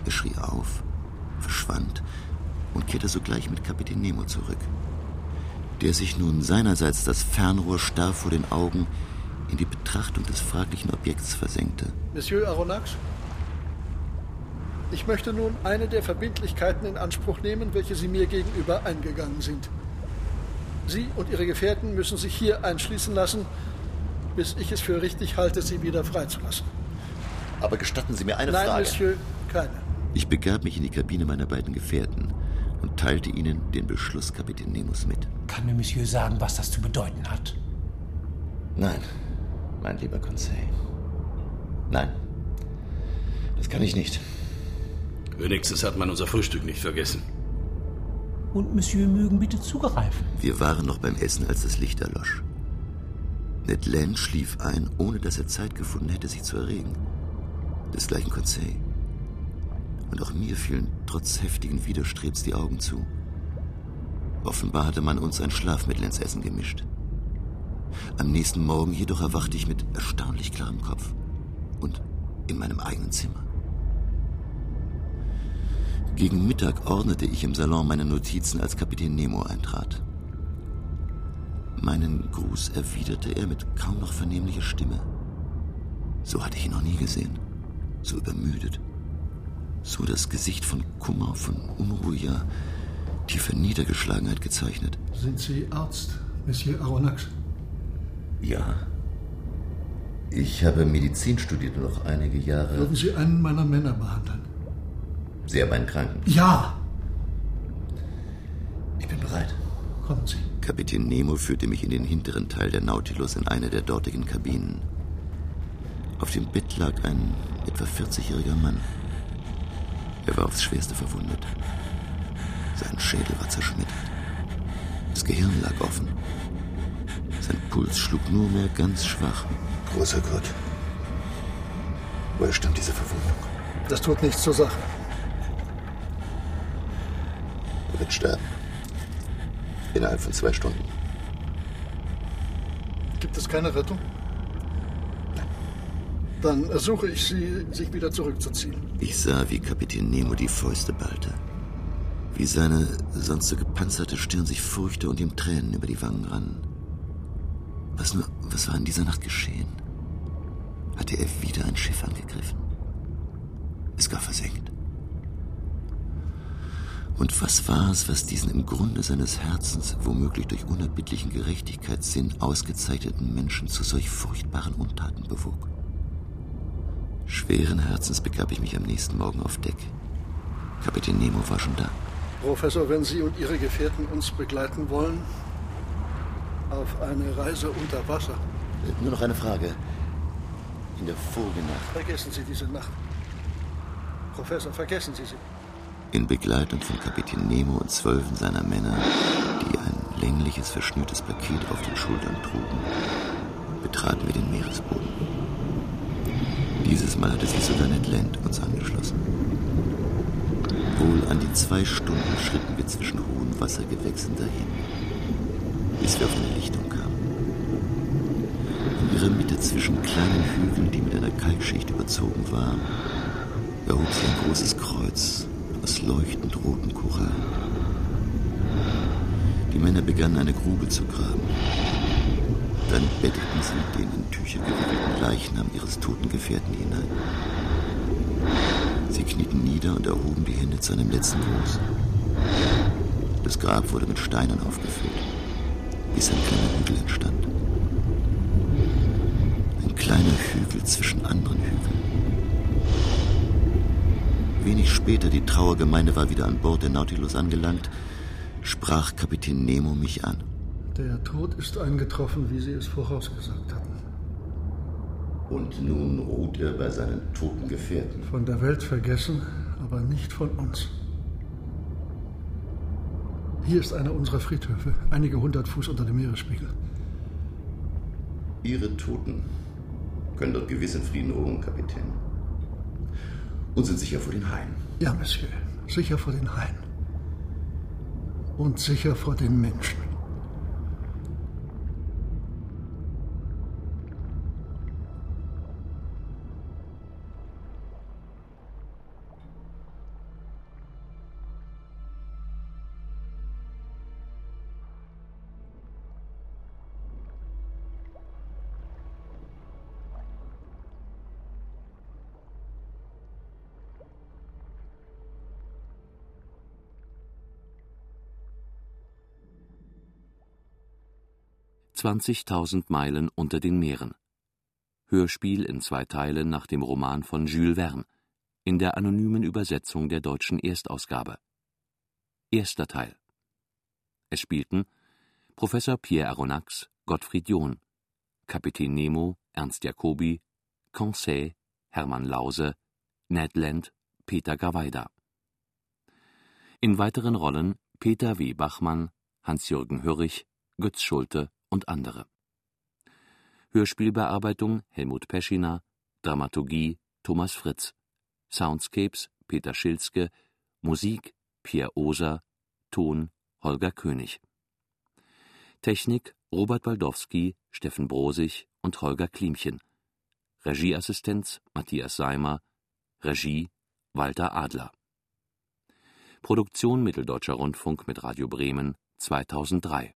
Er schrie auf, verschwand und kehrte sogleich mit Kapitän Nemo zurück, der sich nun seinerseits das Fernrohr starr vor den Augen in die Betrachtung des fraglichen Objekts versenkte. Monsieur Aronnax, ich möchte nun eine der Verbindlichkeiten in Anspruch nehmen, welche Sie mir gegenüber eingegangen sind. Sie und Ihre Gefährten müssen sich hier einschließen lassen, bis ich es für richtig halte, Sie wieder freizulassen. Aber gestatten Sie mir eine Nein, Frage. Monsieur, keine. Ich begab mich in die Kabine meiner beiden Gefährten und teilte ihnen den Beschluss Kapitän Nemos mit. Kann mir Monsieur sagen, was das zu bedeuten hat? Nein, mein lieber Conseil. Nein. Das kann ich nicht. Wenigstens hat man unser Frühstück nicht vergessen. Und Monsieur mögen bitte zugreifen. Wir waren noch beim Essen, als das Licht erlosch. Ned Land schlief ein, ohne dass er Zeit gefunden hätte, sich zu erregen. Desgleichen Conseil. Und auch mir fielen trotz heftigen Widerstrebs die Augen zu. Offenbar hatte man uns ein Schlafmittel ins Essen gemischt. Am nächsten Morgen jedoch erwachte ich mit erstaunlich klarem Kopf und in meinem eigenen Zimmer. Gegen Mittag ordnete ich im Salon meine Notizen, als Kapitän Nemo eintrat. Meinen Gruß erwiderte er mit kaum noch vernehmlicher Stimme. So hatte ich ihn noch nie gesehen. So übermüdet. So das Gesicht von Kummer, von Unruhe, ja tiefer Niedergeschlagenheit gezeichnet. Sind Sie Arzt, Monsieur Aronnax? Ja. Ich habe Medizin studiert und noch einige Jahre. Würden Sie einen meiner Männer behandeln? Sie haben einen Kranken. Ja! Ich bin bereit. Kommen Sie. Kapitän Nemo führte mich in den hinteren Teil der Nautilus in eine der dortigen Kabinen. Auf dem Bett lag ein etwa 40-jähriger Mann. Er war aufs Schwerste verwundet. Sein Schädel war zerschmettert. Das Gehirn lag offen. Sein Puls schlug nur mehr ganz schwach. Großer Gott. Woher stammt diese Verwundung? Das tut nichts zur Sache. Er wird sterben. Innerhalb von zwei Stunden. Gibt es keine Rettung? Dann ersuche ich Sie, sich wieder zurückzuziehen. Ich sah, wie Kapitän Nemo die Fäuste ballte. Wie seine sonst so gepanzerte Stirn sich furchte und ihm Tränen über die Wangen rannen. Was nur, was war in dieser Nacht geschehen? Hatte er wieder ein Schiff angegriffen? Es gar versenkt. Und was war es, was diesen im Grunde seines Herzens, womöglich durch unerbittlichen Gerechtigkeitssinn ausgezeichneten Menschen zu solch furchtbaren Untaten bewog? Schweren Herzens begab ich mich am nächsten Morgen auf Deck. Kapitän Nemo war schon da. Professor, wenn Sie und Ihre Gefährten uns begleiten wollen, auf eine Reise unter Wasser. Nur noch eine Frage. In der vorigen Nacht. Vergessen Sie diese Nacht. Professor, vergessen Sie sie. In Begleitung von Kapitän Nemo und zwölfen seiner Männer, die ein längliches, verschnürtes Paket auf den Schultern trugen, betraten wir den Meeresboden. Dieses Mal hatte sich sogar Ned Land uns angeschlossen. Wohl an die zwei Stunden schritten wir zwischen hohen Wassergewächsen dahin, bis wir auf eine Lichtung kamen. In ihrer Mitte zwischen kleinen Hügeln, die mit einer Kalkschicht überzogen waren, erhob sich ein großes Kreuz aus leuchtend roten Korallen. Die Männer begannen eine Grube zu graben. Dann betteten sie den in Tücher gewickelten Leichnam ihres toten Gefährten hinein. Sie knieten nieder und erhoben die Hände zu einem letzten Gruß. Das Grab wurde mit Steinen aufgefüllt, bis ein kleiner Hügel entstand. Ein kleiner Hügel zwischen anderen Hügeln. Wenig später, die Trauergemeinde war wieder an Bord der Nautilus angelangt, sprach Kapitän Nemo mich an. Der Tod ist eingetroffen, wie Sie es vorausgesagt hatten. Und nun ruht er bei seinen toten Gefährten. Von der Welt vergessen, aber nicht von uns. Hier ist einer unserer Friedhöfe, einige hundert Fuß unter dem Meeresspiegel. Ihre Toten können dort gewiss in Frieden ruhen, Kapitän. Und sind sicher vor den Haien. Ja, Monsieur, sicher vor den Haien. Und sicher vor den Menschen. Zwanzigtausend Meilen unter den Meeren. Hörspiel in zwei Teilen nach dem Roman von Jules Verne, in der anonymen Übersetzung der deutschen Erstausgabe. Erster Teil. Es spielten Professor Pierre Aronnax, Gottfried John, Kapitän Nemo, Ernst Jacobi, Conseil, Hermann Lause, Ned Land, Peter Gawaida. In weiteren Rollen Peter W. Bachmann, Hans-Jürgen Hörrich, Götz Schulte und andere. Hörspielbearbeitung Helmut Peschiner, Dramaturgie Thomas Fritz, Soundscapes Peter Schilzke, Musik Pierre Oser, Ton Holger König. Technik Robert Baldowski, Steffen Brosig und Holger Klimchen. Regieassistenz Matthias Seimer, Regie Walter Adler. Produktion Mitteldeutscher Rundfunk mit Radio Bremen 2003